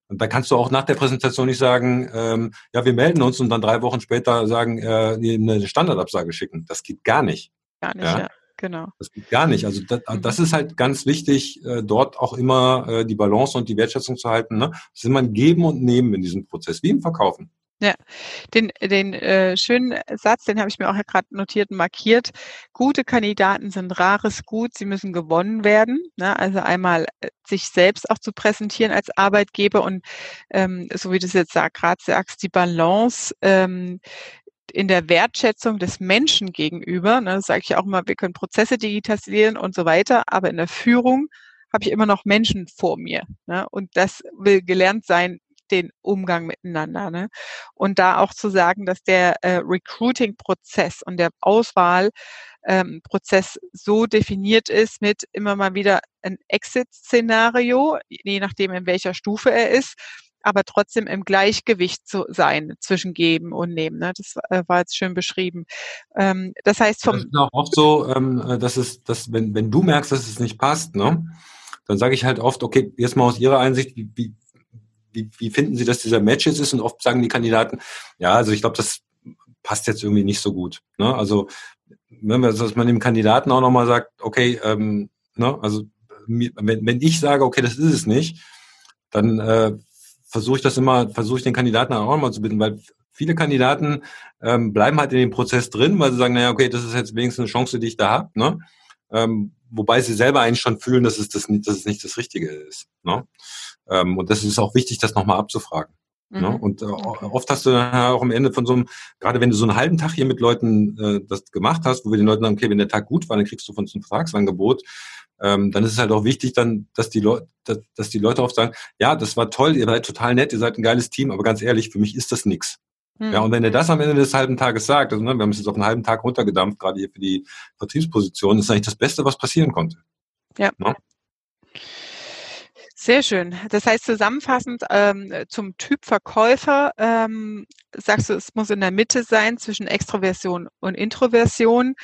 [SPEAKER 2] Und da kannst du auch nach der Präsentation nicht sagen, ähm, ja, wir melden uns und dann drei Wochen später sagen, äh, eine Standardabsage schicken. Das geht gar nicht.
[SPEAKER 1] Gar nicht, ja. ja. Genau.
[SPEAKER 2] Das geht gar nicht. Also das, mhm. das ist halt ganz wichtig, äh, dort auch immer äh, die Balance und die Wertschätzung zu halten. Ne? Das ist immer ein Geben und Nehmen in diesem Prozess, wie im Verkaufen.
[SPEAKER 1] Ja, den, den äh, schönen Satz, den habe ich mir auch gerade notiert und markiert. Gute Kandidaten sind rares Gut, sie müssen gewonnen werden. Ne? Also einmal äh, sich selbst auch zu präsentieren als Arbeitgeber und ähm, so wie du es jetzt gerade sagst, die Balance ähm, in der Wertschätzung des Menschen gegenüber. Ne? Sage ich auch immer, wir können Prozesse digitalisieren und so weiter, aber in der Führung habe ich immer noch Menschen vor mir. Ne? Und das will gelernt sein, den Umgang miteinander. Ne? Und da auch zu sagen, dass der äh, Recruiting-Prozess und der Auswahl-Prozess ähm, so definiert ist mit immer mal wieder ein Exit-Szenario, je nachdem, in welcher Stufe er ist, aber trotzdem im Gleichgewicht zu sein zwischen Geben und Nehmen. Ne? Das äh, war jetzt schön beschrieben. Ähm, das heißt vom. Das
[SPEAKER 2] ist auch oft so, ähm, dass es, dass wenn, wenn du merkst, dass es nicht passt, ne, dann sage ich halt oft, okay, jetzt mal aus Ihrer Einsicht, wie, wie, wie, finden Sie, dass dieser Match jetzt ist? Und oft sagen die Kandidaten, ja, also ich glaube, das passt jetzt irgendwie nicht so gut. Ne? Also wenn man, dass man dem Kandidaten auch nochmal sagt, okay, ähm, ne, also wenn, wenn ich sage, okay, das ist es nicht, dann äh, versuche ich das immer, versuche ich den Kandidaten auch mal zu bitten, weil viele Kandidaten ähm, bleiben halt in dem Prozess drin, weil sie sagen, naja, okay, das ist jetzt wenigstens eine Chance, die ich da habe, ne? Ähm, wobei sie selber eigentlich schon fühlen, dass es, das, dass es nicht das Richtige ist. Ne? Ähm, und das ist auch wichtig, das nochmal abzufragen. Ne? Mhm. Ne? Und äh, okay. oft hast du dann auch am Ende von so einem, gerade wenn du so einen halben Tag hier mit Leuten äh, das gemacht hast, wo wir den Leuten sagen, okay, wenn der Tag gut war, dann kriegst du von uns ein Vertragsangebot, ähm, dann ist es halt auch wichtig, dann, dass die Leute, dass, dass die Leute oft sagen, ja, das war toll, ihr seid total nett, ihr seid ein geiles Team, aber ganz ehrlich, für mich ist das nix. Mhm. Ja, und wenn er das am Ende des halben Tages sagt, also ne, wir haben es jetzt auf einen halben Tag runtergedampft, gerade hier für die Vertriebsposition, ist eigentlich das Beste, was passieren konnte.
[SPEAKER 1] Ja. Ne? Sehr schön. Das heißt zusammenfassend ähm, zum Typ Verkäufer ähm, sagst du, es muss in der Mitte sein zwischen Extroversion und Introversion.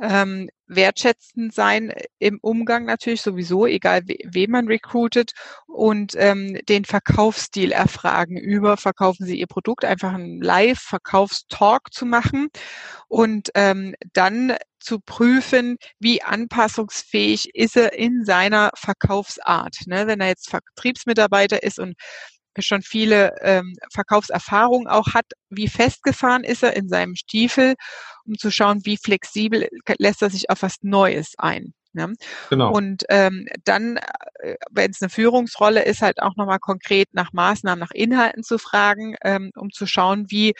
[SPEAKER 1] Ähm, wertschätzend sein im Umgang natürlich sowieso, egal we wen man recruitet und ähm, den Verkaufsstil erfragen über, verkaufen Sie Ihr Produkt, einfach einen Live-Verkaufstalk zu machen und ähm, dann zu prüfen, wie anpassungsfähig ist er in seiner Verkaufsart. Ne? Wenn er jetzt Vertriebsmitarbeiter ist und schon viele ähm, Verkaufserfahrung auch hat, wie festgefahren ist er in seinem Stiefel, um zu schauen, wie flexibel lässt er sich auf was Neues ein. Ne? Genau. Und ähm, dann, äh, wenn es eine Führungsrolle ist, halt auch nochmal konkret nach Maßnahmen, nach Inhalten zu fragen, ähm, um zu schauen, wie,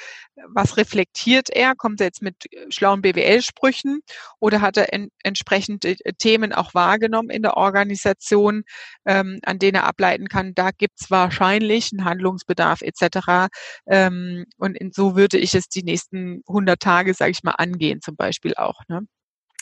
[SPEAKER 1] was reflektiert er? Kommt er jetzt mit schlauen BWL-Sprüchen oder hat er en entsprechend äh, Themen auch wahrgenommen in der Organisation, ähm, an denen er ableiten kann, da gibt's wahrscheinlich einen Handlungsbedarf etc. Ähm, und in, so würde ich es die nächsten 100 Tage, sage ich mal, angehen zum Beispiel auch. Ne?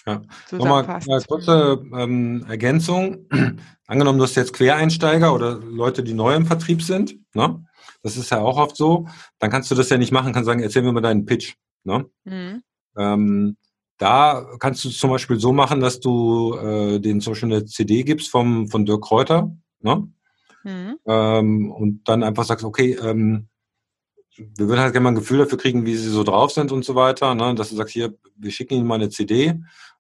[SPEAKER 2] Ja. Nochmal eine kurze ähm, Ergänzung. Angenommen, du hast jetzt Quereinsteiger oder Leute, die neu im Vertrieb sind, ne? das ist ja auch oft so, dann kannst du das ja nicht machen, kannst sagen, erzähl mir mal deinen Pitch. Ne? Mhm. Ähm, da kannst du es zum Beispiel so machen, dass du äh, denen zum Beispiel eine CD gibst vom, von Dirk Kräuter ne? Mhm. Ähm, und dann einfach sagst, okay, ähm, wir würden halt gerne mal ein Gefühl dafür kriegen, wie sie so drauf sind und so weiter. Ne? Dass du sagst, hier, wir schicken ihnen mal eine CD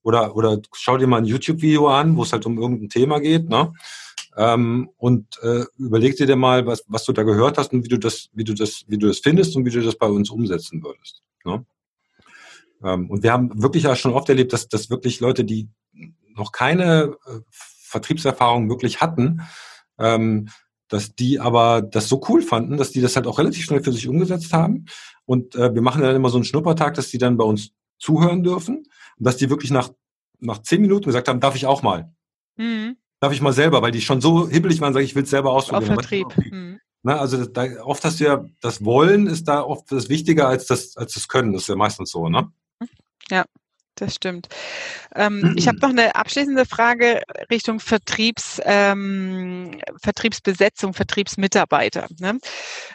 [SPEAKER 2] oder, oder schau dir mal ein YouTube-Video an, wo es halt um irgendein Thema geht, ne? Ähm, und äh, überleg dir mal, was, was du da gehört hast und wie du das, wie du das, wie du das findest und wie du das bei uns umsetzen würdest. Ne? Ähm, und wir haben wirklich ja schon oft erlebt, dass, dass wirklich Leute, die noch keine äh, Vertriebserfahrung wirklich hatten, ähm, dass die aber das so cool fanden, dass die das halt auch relativ schnell für sich umgesetzt haben. Und äh, wir machen dann immer so einen Schnuppertag, dass die dann bei uns zuhören dürfen und dass die wirklich nach, nach zehn Minuten gesagt haben, darf ich auch mal. Mhm. Darf ich mal selber, weil die schon so hibbelig waren, sage ich, ich will es selber ausprobieren.
[SPEAKER 1] Auf Vertrieb. Mhm.
[SPEAKER 2] Na, also da, oft hast du ja, das Wollen ist da oft das Wichtiger als das, als das Können. Das ist ja meistens so, ne?
[SPEAKER 1] Ja, das stimmt. Ähm, ich habe noch eine abschließende Frage Richtung Vertriebs, ähm, Vertriebsbesetzung, Vertriebsmitarbeiter. Ne?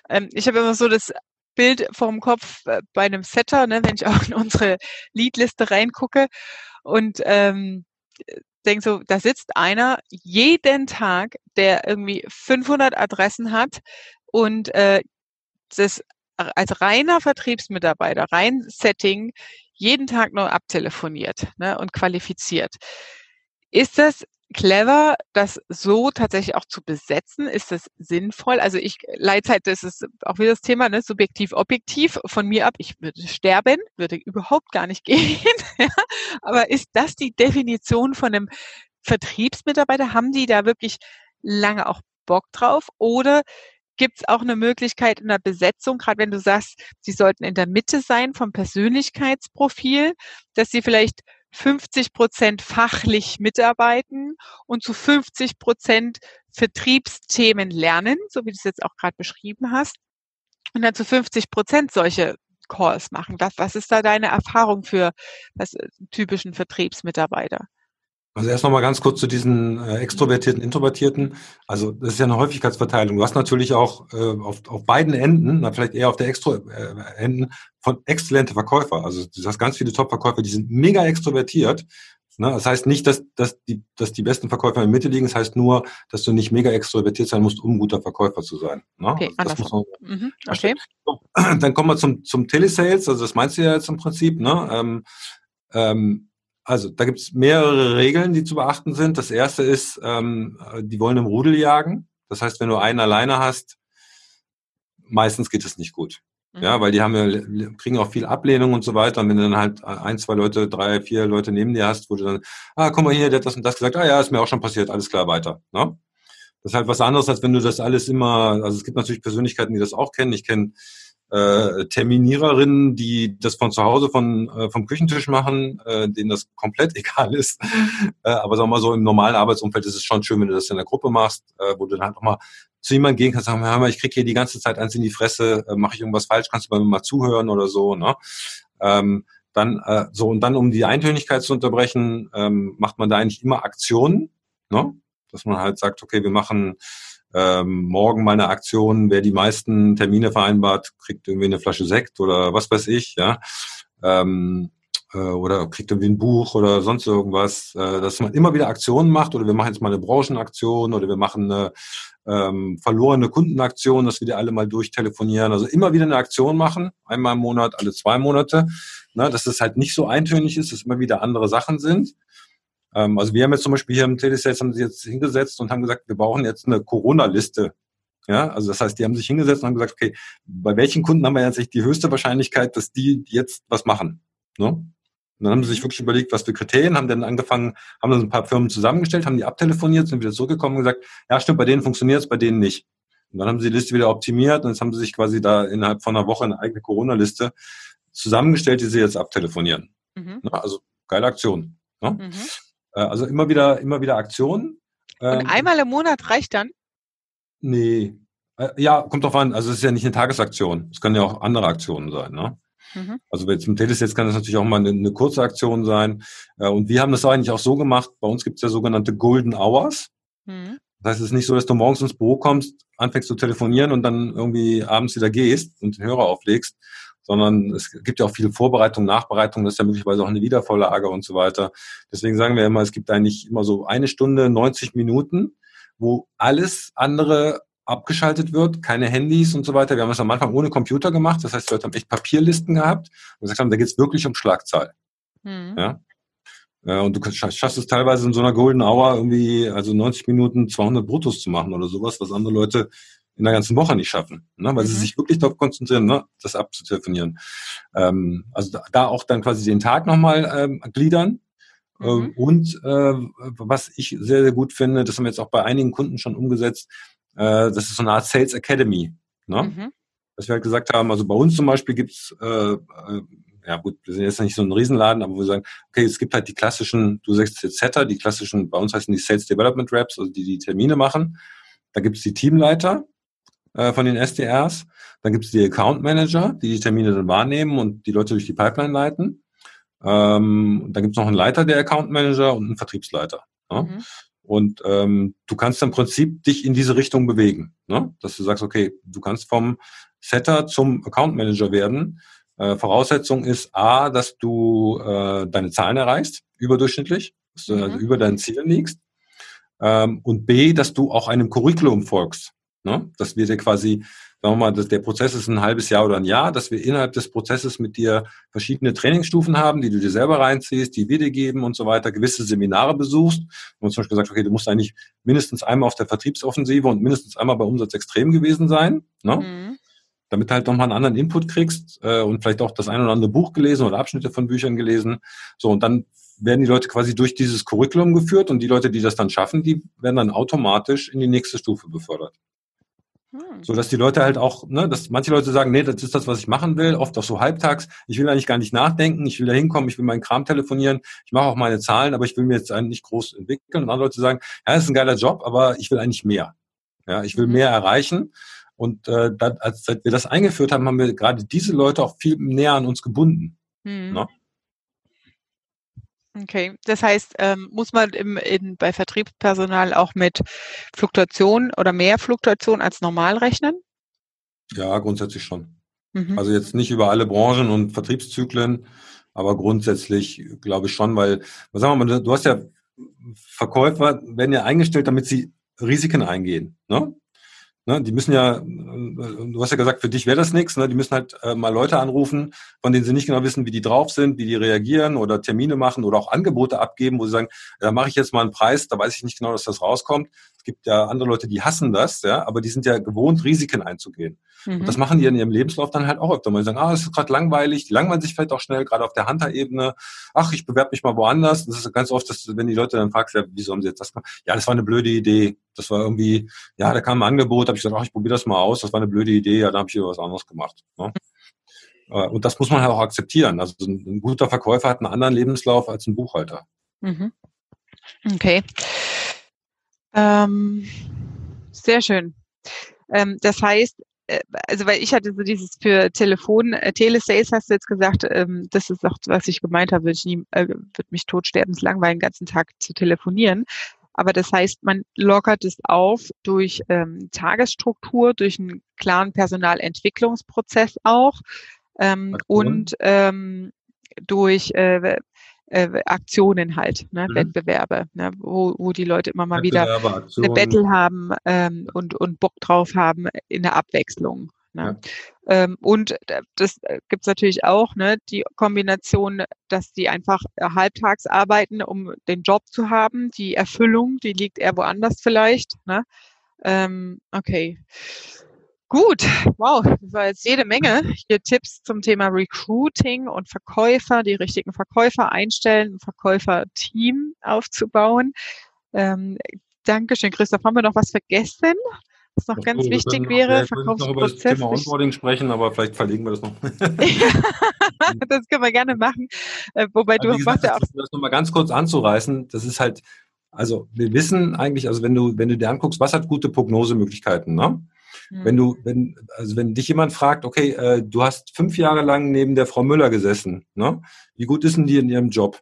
[SPEAKER 1] Ähm, ich habe immer so das Bild vorm Kopf äh, bei einem Setter, ne, wenn ich auch in unsere Leadliste reingucke und ähm, denke so, da sitzt einer jeden Tag, der irgendwie 500 Adressen hat und äh, das als reiner Vertriebsmitarbeiter, rein Setting, jeden Tag nur abtelefoniert ne, und qualifiziert. Ist das clever, das so tatsächlich auch zu besetzen? Ist das sinnvoll? Also ich Leitzeit, das ist auch wieder das Thema, ne? subjektiv, objektiv. Von mir ab, ich würde sterben, würde überhaupt gar nicht gehen. Aber ist das die Definition von einem Vertriebsmitarbeiter? Haben die da wirklich lange auch Bock drauf? Oder gibt es auch eine Möglichkeit in der Besetzung, gerade wenn du sagst, sie sollten in der Mitte sein vom Persönlichkeitsprofil, dass sie vielleicht 50 Prozent fachlich mitarbeiten und zu 50 Prozent Vertriebsthemen lernen, so wie du es jetzt auch gerade beschrieben hast, und dann zu 50 Prozent solche Calls machen. Was, was ist da deine Erfahrung für das, äh, typischen Vertriebsmitarbeiter?
[SPEAKER 2] Also erst noch mal ganz kurz zu diesen äh, extrovertierten, introvertierten. Also das ist ja eine Häufigkeitsverteilung. Du hast natürlich auch äh, auf, auf beiden Enden, na, vielleicht eher auf der Extro-Enden, äh, von exzellente Verkäufer. Also du hast ganz viele Top-Verkäufer, die sind mega extrovertiert. Ne? Das heißt nicht, dass, dass, die, dass die besten Verkäufer in der Mitte liegen. Das heißt nur, dass du nicht mega extrovertiert sein musst, um guter Verkäufer zu sein. Ne? Okay, also das muss man, mhm, okay. Dann kommen wir zum, zum Telesales. Also das meinst du ja jetzt im Prinzip. Ne? Ähm, ähm, also da gibt es mehrere Regeln, die zu beachten sind. Das erste ist, ähm, die wollen im Rudel jagen. Das heißt, wenn du einen alleine hast, meistens geht es nicht gut. Mhm. Ja, weil die haben ja, kriegen auch viel Ablehnung und so weiter. Und wenn du dann halt ein, zwei Leute, drei, vier Leute neben dir hast, wo du dann, ah, guck mal hier, der hat das und das gesagt, ah ja, ist mir auch schon passiert, alles klar, weiter. Ne? Das ist halt was anderes, als wenn du das alles immer, also es gibt natürlich Persönlichkeiten, die das auch kennen. Ich kenne äh, Terminiererinnen, die das von zu Hause von, äh, vom Küchentisch machen, äh, denen das komplett egal ist. äh, aber wir mal so, im normalen Arbeitsumfeld ist es schon schön, wenn du das in der Gruppe machst, äh, wo du dann halt auch mal zu jemandem gehen kannst, sagen, hör mal, ich krieg hier die ganze Zeit eins in die Fresse, äh, mache ich irgendwas falsch, kannst du bei mir mal zuhören oder so, ne? Ähm, dann äh, so und dann um die Eintönigkeit zu unterbrechen, ähm, macht man da eigentlich immer Aktionen, ne? Dass man halt sagt, okay, wir machen ähm, morgen mal eine Aktion, wer die meisten Termine vereinbart, kriegt irgendwie eine Flasche Sekt oder was weiß ich, ja. Ähm, äh, oder kriegt irgendwie ein Buch oder sonst irgendwas, äh, dass man immer wieder Aktionen macht oder wir machen jetzt mal eine Branchenaktion oder wir machen eine ähm, verlorene Kundenaktion, dass wir die alle mal durchtelefonieren. Also immer wieder eine Aktion machen, einmal im Monat, alle zwei Monate, ne, dass es halt nicht so eintönig ist, dass immer wieder andere Sachen sind. Ähm, also wir haben jetzt zum Beispiel hier im Telesales haben sie jetzt hingesetzt und haben gesagt, wir brauchen jetzt eine Corona-Liste. Ja, also das heißt, die haben sich hingesetzt und haben gesagt, okay, bei welchen Kunden haben wir jetzt die höchste Wahrscheinlichkeit, dass die jetzt was machen? Ne? Und dann haben sie sich wirklich überlegt, was für Kriterien, haben dann angefangen, haben dann ein paar Firmen zusammengestellt, haben die abtelefoniert, sind wieder zurückgekommen und gesagt, ja stimmt, bei denen funktioniert es, bei denen nicht. Und dann haben sie die Liste wieder optimiert und jetzt haben sie sich quasi da innerhalb von einer Woche eine eigene Corona-Liste zusammengestellt, die sie jetzt abtelefonieren. Mhm. Ne? Also geile Aktion. Ne? Mhm. Äh, also immer wieder, immer wieder Aktionen.
[SPEAKER 1] Und ähm, einmal im Monat reicht dann?
[SPEAKER 2] Nee. Äh, ja, kommt drauf an. Also es ist ja nicht eine Tagesaktion. Es können ja auch andere Aktionen sein. Ne? Mhm. Also jetzt im Telesets kann das natürlich auch mal eine, eine, kurze Aktion sein. Äh, und wir haben das eigentlich auch so gemacht. Bei uns gibt es ja sogenannte Golden Hours. Mhm. Das heißt, es ist nicht so, dass du morgens ins Büro kommst, anfängst zu telefonieren und dann irgendwie abends wieder gehst und den Hörer auflegst, sondern es gibt ja auch viele Vorbereitung, Nachbereitung, das ist ja möglicherweise auch eine Wiedervorlage und so weiter. Deswegen sagen wir immer, es gibt eigentlich immer so eine Stunde, 90 Minuten, wo alles andere abgeschaltet wird, keine Handys und so weiter. Wir haben das am Anfang ohne Computer gemacht, das heißt, wir haben echt Papierlisten gehabt und gesagt haben, da geht es wirklich um Schlagzahl. Mhm. Ja, und du schaffst es teilweise in so einer Golden Hour irgendwie, also 90 Minuten 200 Bruttos zu machen oder sowas, was andere Leute in der ganzen Woche nicht schaffen, ne? weil mhm. sie sich wirklich darauf konzentrieren, ne? das abzutelefonieren. Ähm, also da, da auch dann quasi den Tag nochmal ähm, gliedern. Ähm, mhm. Und äh, was ich sehr, sehr gut finde, das haben wir jetzt auch bei einigen Kunden schon umgesetzt, äh, das ist so eine Art Sales Academy. Ne? Mhm. Dass wir halt gesagt haben, also bei uns zum Beispiel gibt's äh, äh, ja gut, wir sind jetzt nicht so ein Riesenladen, aber wir sagen, okay, es gibt halt die klassischen, du sagst jetzt Setter, die klassischen, bei uns heißen die Sales Development Reps, also die die Termine machen. Da gibt's die Teamleiter, äh, von den SDRs. Dann gibt es die Account Manager, die die Termine dann wahrnehmen und die Leute durch die Pipeline leiten. Ähm, dann gibt es noch einen Leiter der Account Manager und einen Vertriebsleiter. Ja? Mhm. Und ähm, du kannst im Prinzip dich in diese Richtung bewegen, ne? dass du sagst, okay, du kannst vom Setter zum Account Manager werden. Äh, Voraussetzung ist A, dass du äh, deine Zahlen erreichst, überdurchschnittlich, dass du also mhm. über deinen Zielen liegst. Ähm, und B, dass du auch einem Curriculum folgst. Ne? Dass wir dir quasi, sagen wir mal, dass der Prozess ist ein halbes Jahr oder ein Jahr, dass wir innerhalb des Prozesses mit dir verschiedene Trainingsstufen haben, die du dir selber reinziehst, die wir dir geben und so weiter, gewisse Seminare besuchst. Wir haben zum Beispiel gesagt, okay, du musst eigentlich mindestens einmal auf der Vertriebsoffensive und mindestens einmal bei Umsatz extrem gewesen sein. Ne? Mhm damit du halt nochmal einen anderen Input kriegst äh, und vielleicht auch das ein oder andere Buch gelesen oder Abschnitte von Büchern gelesen. So, und dann werden die Leute quasi durch dieses Curriculum geführt und die Leute, die das dann schaffen, die werden dann automatisch in die nächste Stufe befördert. Hm. So dass die Leute halt auch, ne, dass manche Leute sagen, nee, das ist das, was ich machen will, oft auch so halbtags. Ich will eigentlich gar nicht nachdenken, ich will da hinkommen, ich will meinen Kram telefonieren, ich mache auch meine Zahlen, aber ich will mir jetzt eigentlich nicht groß entwickeln. Und andere Leute sagen, ja, das ist ein geiler Job, aber ich will eigentlich mehr. Ja, ich will mhm. mehr erreichen. Und äh, da, als seit wir das eingeführt haben, haben wir gerade diese Leute auch viel näher an uns gebunden. Mhm. Ne?
[SPEAKER 1] Okay, das heißt, ähm, muss man im, in, bei Vertriebspersonal auch mit Fluktuation oder mehr Fluktuation als normal rechnen?
[SPEAKER 2] Ja, grundsätzlich schon. Mhm. Also jetzt nicht über alle Branchen und Vertriebszyklen, aber grundsätzlich glaube ich schon, weil, was sagen wir mal, du hast ja Verkäufer werden ja eingestellt, damit sie Risiken eingehen. Ne? Ne, die müssen ja, du hast ja gesagt, für dich wäre das nichts. Ne? Die müssen halt äh, mal Leute anrufen, von denen sie nicht genau wissen, wie die drauf sind, wie die reagieren oder Termine machen oder auch Angebote abgeben, wo sie sagen, da mache ich jetzt mal einen Preis, da weiß ich nicht genau, dass das rauskommt. Es gibt ja andere Leute, die hassen das, ja, aber die sind ja gewohnt, Risiken einzugehen. Mhm. Und das machen die in ihrem Lebenslauf dann halt auch öfter mal. Die sagen, ah, es ist gerade langweilig, die langweilen sich vielleicht auch schnell, gerade auf der Hunter-Ebene. Ach, ich bewerbe mich mal woanders. Das ist ganz oft, dass, wenn die Leute dann fragst, ja, wieso haben sie jetzt das gemacht? Ja, das war eine blöde Idee. Das war irgendwie, ja, da kam ein Angebot, habe ich gesagt, ach, ich probiere das mal aus, das war eine blöde Idee, ja, da habe ich was anderes gemacht. Ne? Äh, und das muss man halt auch akzeptieren. Also ein guter Verkäufer hat einen anderen Lebenslauf als ein Buchhalter. Mhm.
[SPEAKER 1] Okay. Ähm, sehr schön. Ähm, das heißt, äh, also weil ich hatte so dieses für Telefon, äh, Telesales hast du jetzt gesagt, ähm, das ist auch, was ich gemeint habe, würde ich nie, äh, würde mich totsterbenslangweilen, den ganzen Tag zu telefonieren. Aber das heißt, man lockert es auf durch ähm, Tagesstruktur, durch einen klaren Personalentwicklungsprozess auch ähm, und ähm, durch äh, äh, Aktionen halt, ne, mhm. Wettbewerbe, ne, wo, wo die Leute immer mal wieder eine Battle haben ähm, und, und Bock drauf haben in der Abwechslung. Ne? Ja. Ähm, und das äh, gibt's natürlich auch, ne, die Kombination, dass die einfach halbtags arbeiten, um den Job zu haben. Die Erfüllung, die liegt eher woanders vielleicht. Ne? Ähm, okay. Gut, wow, das war jetzt jede Menge hier Tipps zum Thema Recruiting und Verkäufer, die richtigen Verkäufer einstellen, ein Verkäuferteam aufzubauen. Ähm, Dankeschön, Christoph. Haben wir noch was vergessen? Was noch ganz oh, wichtig noch, wäre,
[SPEAKER 2] Verkaufsprozess. noch über das Thema Onboarding sprechen, aber vielleicht verlegen wir das noch.
[SPEAKER 1] das können wir gerne machen. Äh, wobei aber du gesagt,
[SPEAKER 2] ja auch. Das nochmal ganz kurz anzureißen, das ist halt, also wir wissen eigentlich, also wenn du, wenn du dir anguckst, was hat gute Prognosemöglichkeiten, ne? Wenn du, mhm. wenn, also wenn dich jemand fragt, okay, äh, du hast fünf Jahre lang neben der Frau Müller gesessen, ne? Wie gut ist denn die in ihrem Job?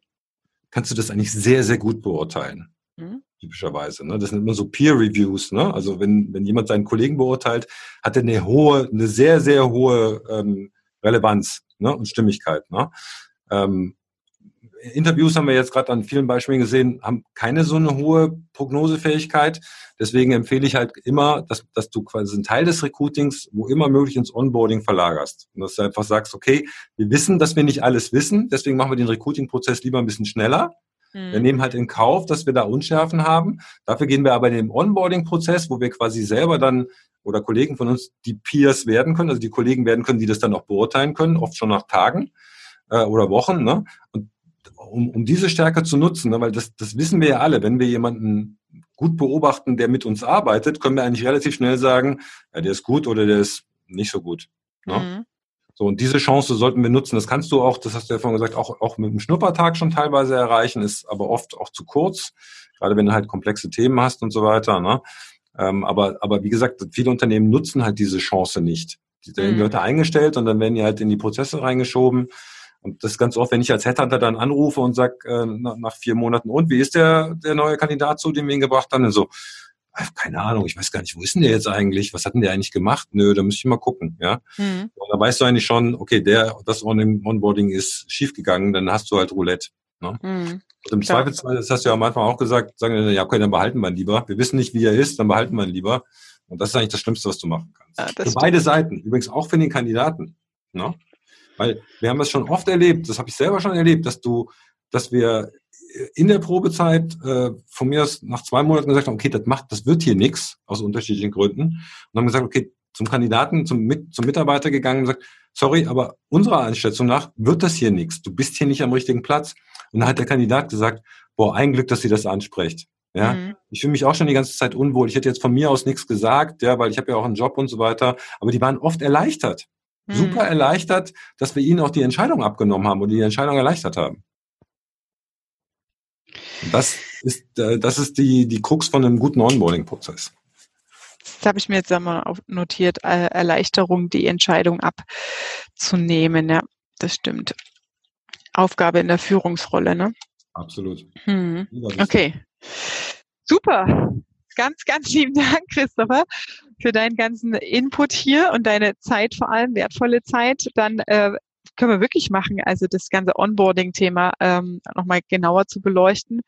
[SPEAKER 2] Kannst du das eigentlich sehr, sehr gut beurteilen. Mhm. Typischerweise. Ne? Das sind immer so Peer Reviews. Ne? Also wenn, wenn jemand seinen Kollegen beurteilt, hat er eine hohe, eine sehr, sehr hohe ähm, Relevanz ne? und Stimmigkeit. Ne? Ähm, Interviews haben wir jetzt gerade an vielen Beispielen gesehen, haben keine so eine hohe Prognosefähigkeit. Deswegen empfehle ich halt immer, dass, dass du quasi einen Teil des Recruitings, wo immer möglich, ins Onboarding verlagerst. Und dass du einfach sagst, okay, wir wissen, dass wir nicht alles wissen, deswegen machen wir den Recruiting-Prozess lieber ein bisschen schneller. Mhm. Wir nehmen halt in Kauf, dass wir da Unschärfen haben. Dafür gehen wir aber in den Onboarding-Prozess, wo wir quasi selber dann oder Kollegen von uns die Peers werden können, also die Kollegen werden können, die das dann auch beurteilen können, oft schon nach Tagen äh, oder Wochen. Ne? Und um, um diese Stärke zu nutzen, ne, weil das, das wissen wir ja alle, wenn wir jemanden gut beobachten, der mit uns arbeitet, können wir eigentlich relativ schnell sagen, ja, der ist gut oder der ist nicht so gut. Ne? Mhm. So, und diese Chance sollten wir nutzen. Das kannst du auch, das hast du ja vorhin gesagt, auch, auch mit einem Schnuppertag schon teilweise erreichen, ist aber oft auch zu kurz, gerade wenn du halt komplexe Themen hast und so weiter. Ne? Ähm, aber, aber wie gesagt, viele Unternehmen nutzen halt diese Chance nicht. Die werden mhm. Leute eingestellt und dann werden die halt in die Prozesse reingeschoben. Und das ist ganz oft, wenn ich als Headhunter dann anrufe und sage äh, nach vier Monaten, und wie ist der, der neue Kandidat zu, dem wir ihn gebracht haben? Und so, keine Ahnung, ich weiß gar nicht, wo ist denn der jetzt eigentlich? Was hat denn der eigentlich gemacht? Nö, da müsste ich mal gucken, ja. Mhm. Und da weißt du eigentlich schon, okay, der, das Onboarding ist schiefgegangen, dann hast du halt Roulette. Ne? Mhm. Und im Zweifelsfall, das hast du ja am Anfang auch gesagt, sagen wir, ja, okay, dann behalten wir ihn lieber. Wir wissen nicht, wie er ist, dann behalten wir ihn lieber. Und das ist eigentlich das Schlimmste, was du machen kannst. Ja, für beide Seiten, übrigens auch für den Kandidaten. Ne? Weil wir haben das schon oft erlebt, das habe ich selber schon erlebt, dass du, dass wir in der Probezeit äh, von mir aus nach zwei Monaten gesagt haben, okay, das macht, das wird hier nichts aus unterschiedlichen Gründen. Und haben gesagt, okay, zum Kandidaten, zum, Mit, zum Mitarbeiter gegangen und gesagt, sorry, aber unserer Einschätzung nach wird das hier nichts. Du bist hier nicht am richtigen Platz. Und dann hat der Kandidat gesagt, boah, ein Glück, dass sie das anspricht. Ja, mhm. ich fühle mich auch schon die ganze Zeit unwohl. Ich hätte jetzt von mir aus nichts gesagt, ja, weil ich habe ja auch einen Job und so weiter. Aber die waren oft erleichtert super mhm. erleichtert, dass wir ihnen auch die Entscheidung abgenommen haben und die Entscheidung erleichtert haben. das ist, äh, das ist die, die Krux von einem guten Onboarding-Prozess.
[SPEAKER 1] Das habe ich mir jetzt einmal notiert, äh, Erleichterung, die Entscheidung abzunehmen. Ja, das stimmt. Aufgabe in der Führungsrolle, ne?
[SPEAKER 2] Absolut.
[SPEAKER 1] Hm. Okay. Super. Ganz, ganz lieben Dank, Christopher für deinen ganzen Input hier und deine Zeit vor allem, wertvolle Zeit. Dann äh, können wir wirklich machen, also das ganze Onboarding-Thema ähm, nochmal genauer zu beleuchten.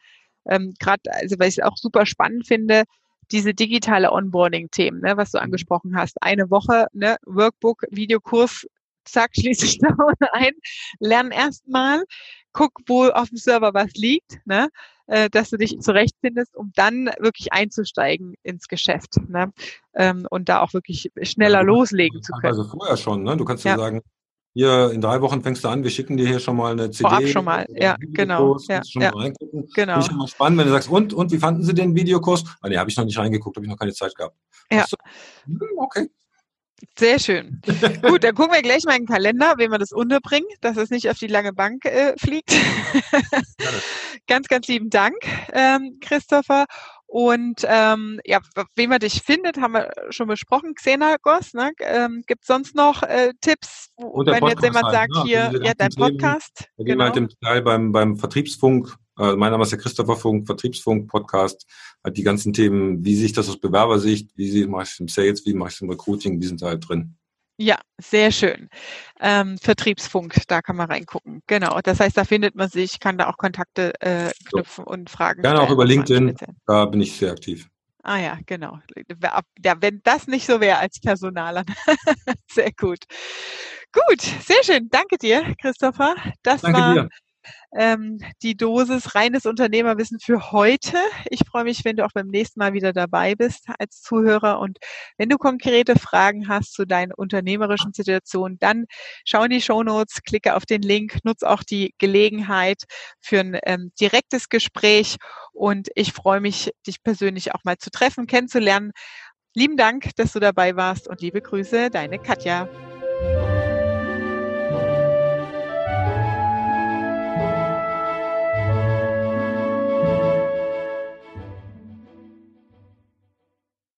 [SPEAKER 1] Ähm, Gerade, also weil ich es auch super spannend finde, diese digitale Onboarding-Themen, ne, was du angesprochen hast. Eine Woche, ne, Workbook, Videokurs, zack, schließe ich da ein, lern erstmal, guck, wo auf dem Server was liegt, ne? äh, dass du dich zurechtfindest, um dann wirklich einzusteigen ins Geschäft ne? ähm, und da auch wirklich schneller ja, loslegen zu können.
[SPEAKER 2] Also vorher schon, ne? Du kannst ja, ja sagen, hier in drei Wochen fängst du an, wir schicken dir hier schon mal eine CD.
[SPEAKER 1] Vorab schon mal, ja, genau. Ja,
[SPEAKER 2] schon ja. Mal reingucken. genau. Finde ich mal spannend, wenn du sagst, und, und, wie fanden Sie den Videokurs? Ah, nee, habe ich noch nicht reingeguckt, habe ich noch keine Zeit gehabt.
[SPEAKER 1] Ja. So, hm, okay. Sehr schön. Gut, dann gucken wir gleich mal in den Kalender, wie wir das unterbringen, dass es nicht auf die lange Bank äh, fliegt. ganz, ganz lieben Dank, ähm, Christopher. Und ähm, ja, wie man dich findet, haben wir schon besprochen. Xenagos, ne? Ähm, Gibt sonst noch äh, Tipps,
[SPEAKER 2] wenn Podcast jetzt jemand
[SPEAKER 1] halt, sagt, ne? hier, ja, dein Podcast?
[SPEAKER 2] Da gehen wir halt im Teil beim, beim Vertriebsfunk, äh, mein Name ist der Christopher Funk, Vertriebsfunk, Podcast, halt die ganzen Themen, wie sehe ich das aus Bewerbersicht, wie mache ich es im Sales, wie mache ich es im Recruiting, die sind da halt drin.
[SPEAKER 1] Ja, sehr schön. Ähm, Vertriebsfunk, da kann man reingucken. Genau. Das heißt, da findet man sich, kann da auch Kontakte äh, knüpfen so. und Fragen
[SPEAKER 2] Gerne auch über LinkedIn, da bin ich sehr aktiv.
[SPEAKER 1] Ah ja, genau. Ja, wenn das nicht so wäre als Personaler. sehr gut. Gut, sehr schön. Danke dir, Christopher. Das Danke war dir ähm, die Dosis reines Unternehmerwissen für heute. Ich freue mich, wenn du auch beim nächsten Mal wieder dabei bist als Zuhörer. Und wenn du konkrete Fragen hast zu deinen unternehmerischen Situationen, dann schau in die Show Notes, klicke auf den Link, nutze auch die Gelegenheit für ein ähm, direktes Gespräch. Und ich freue mich, dich persönlich auch mal zu treffen, kennenzulernen. Lieben Dank, dass du dabei warst und liebe Grüße, deine Katja.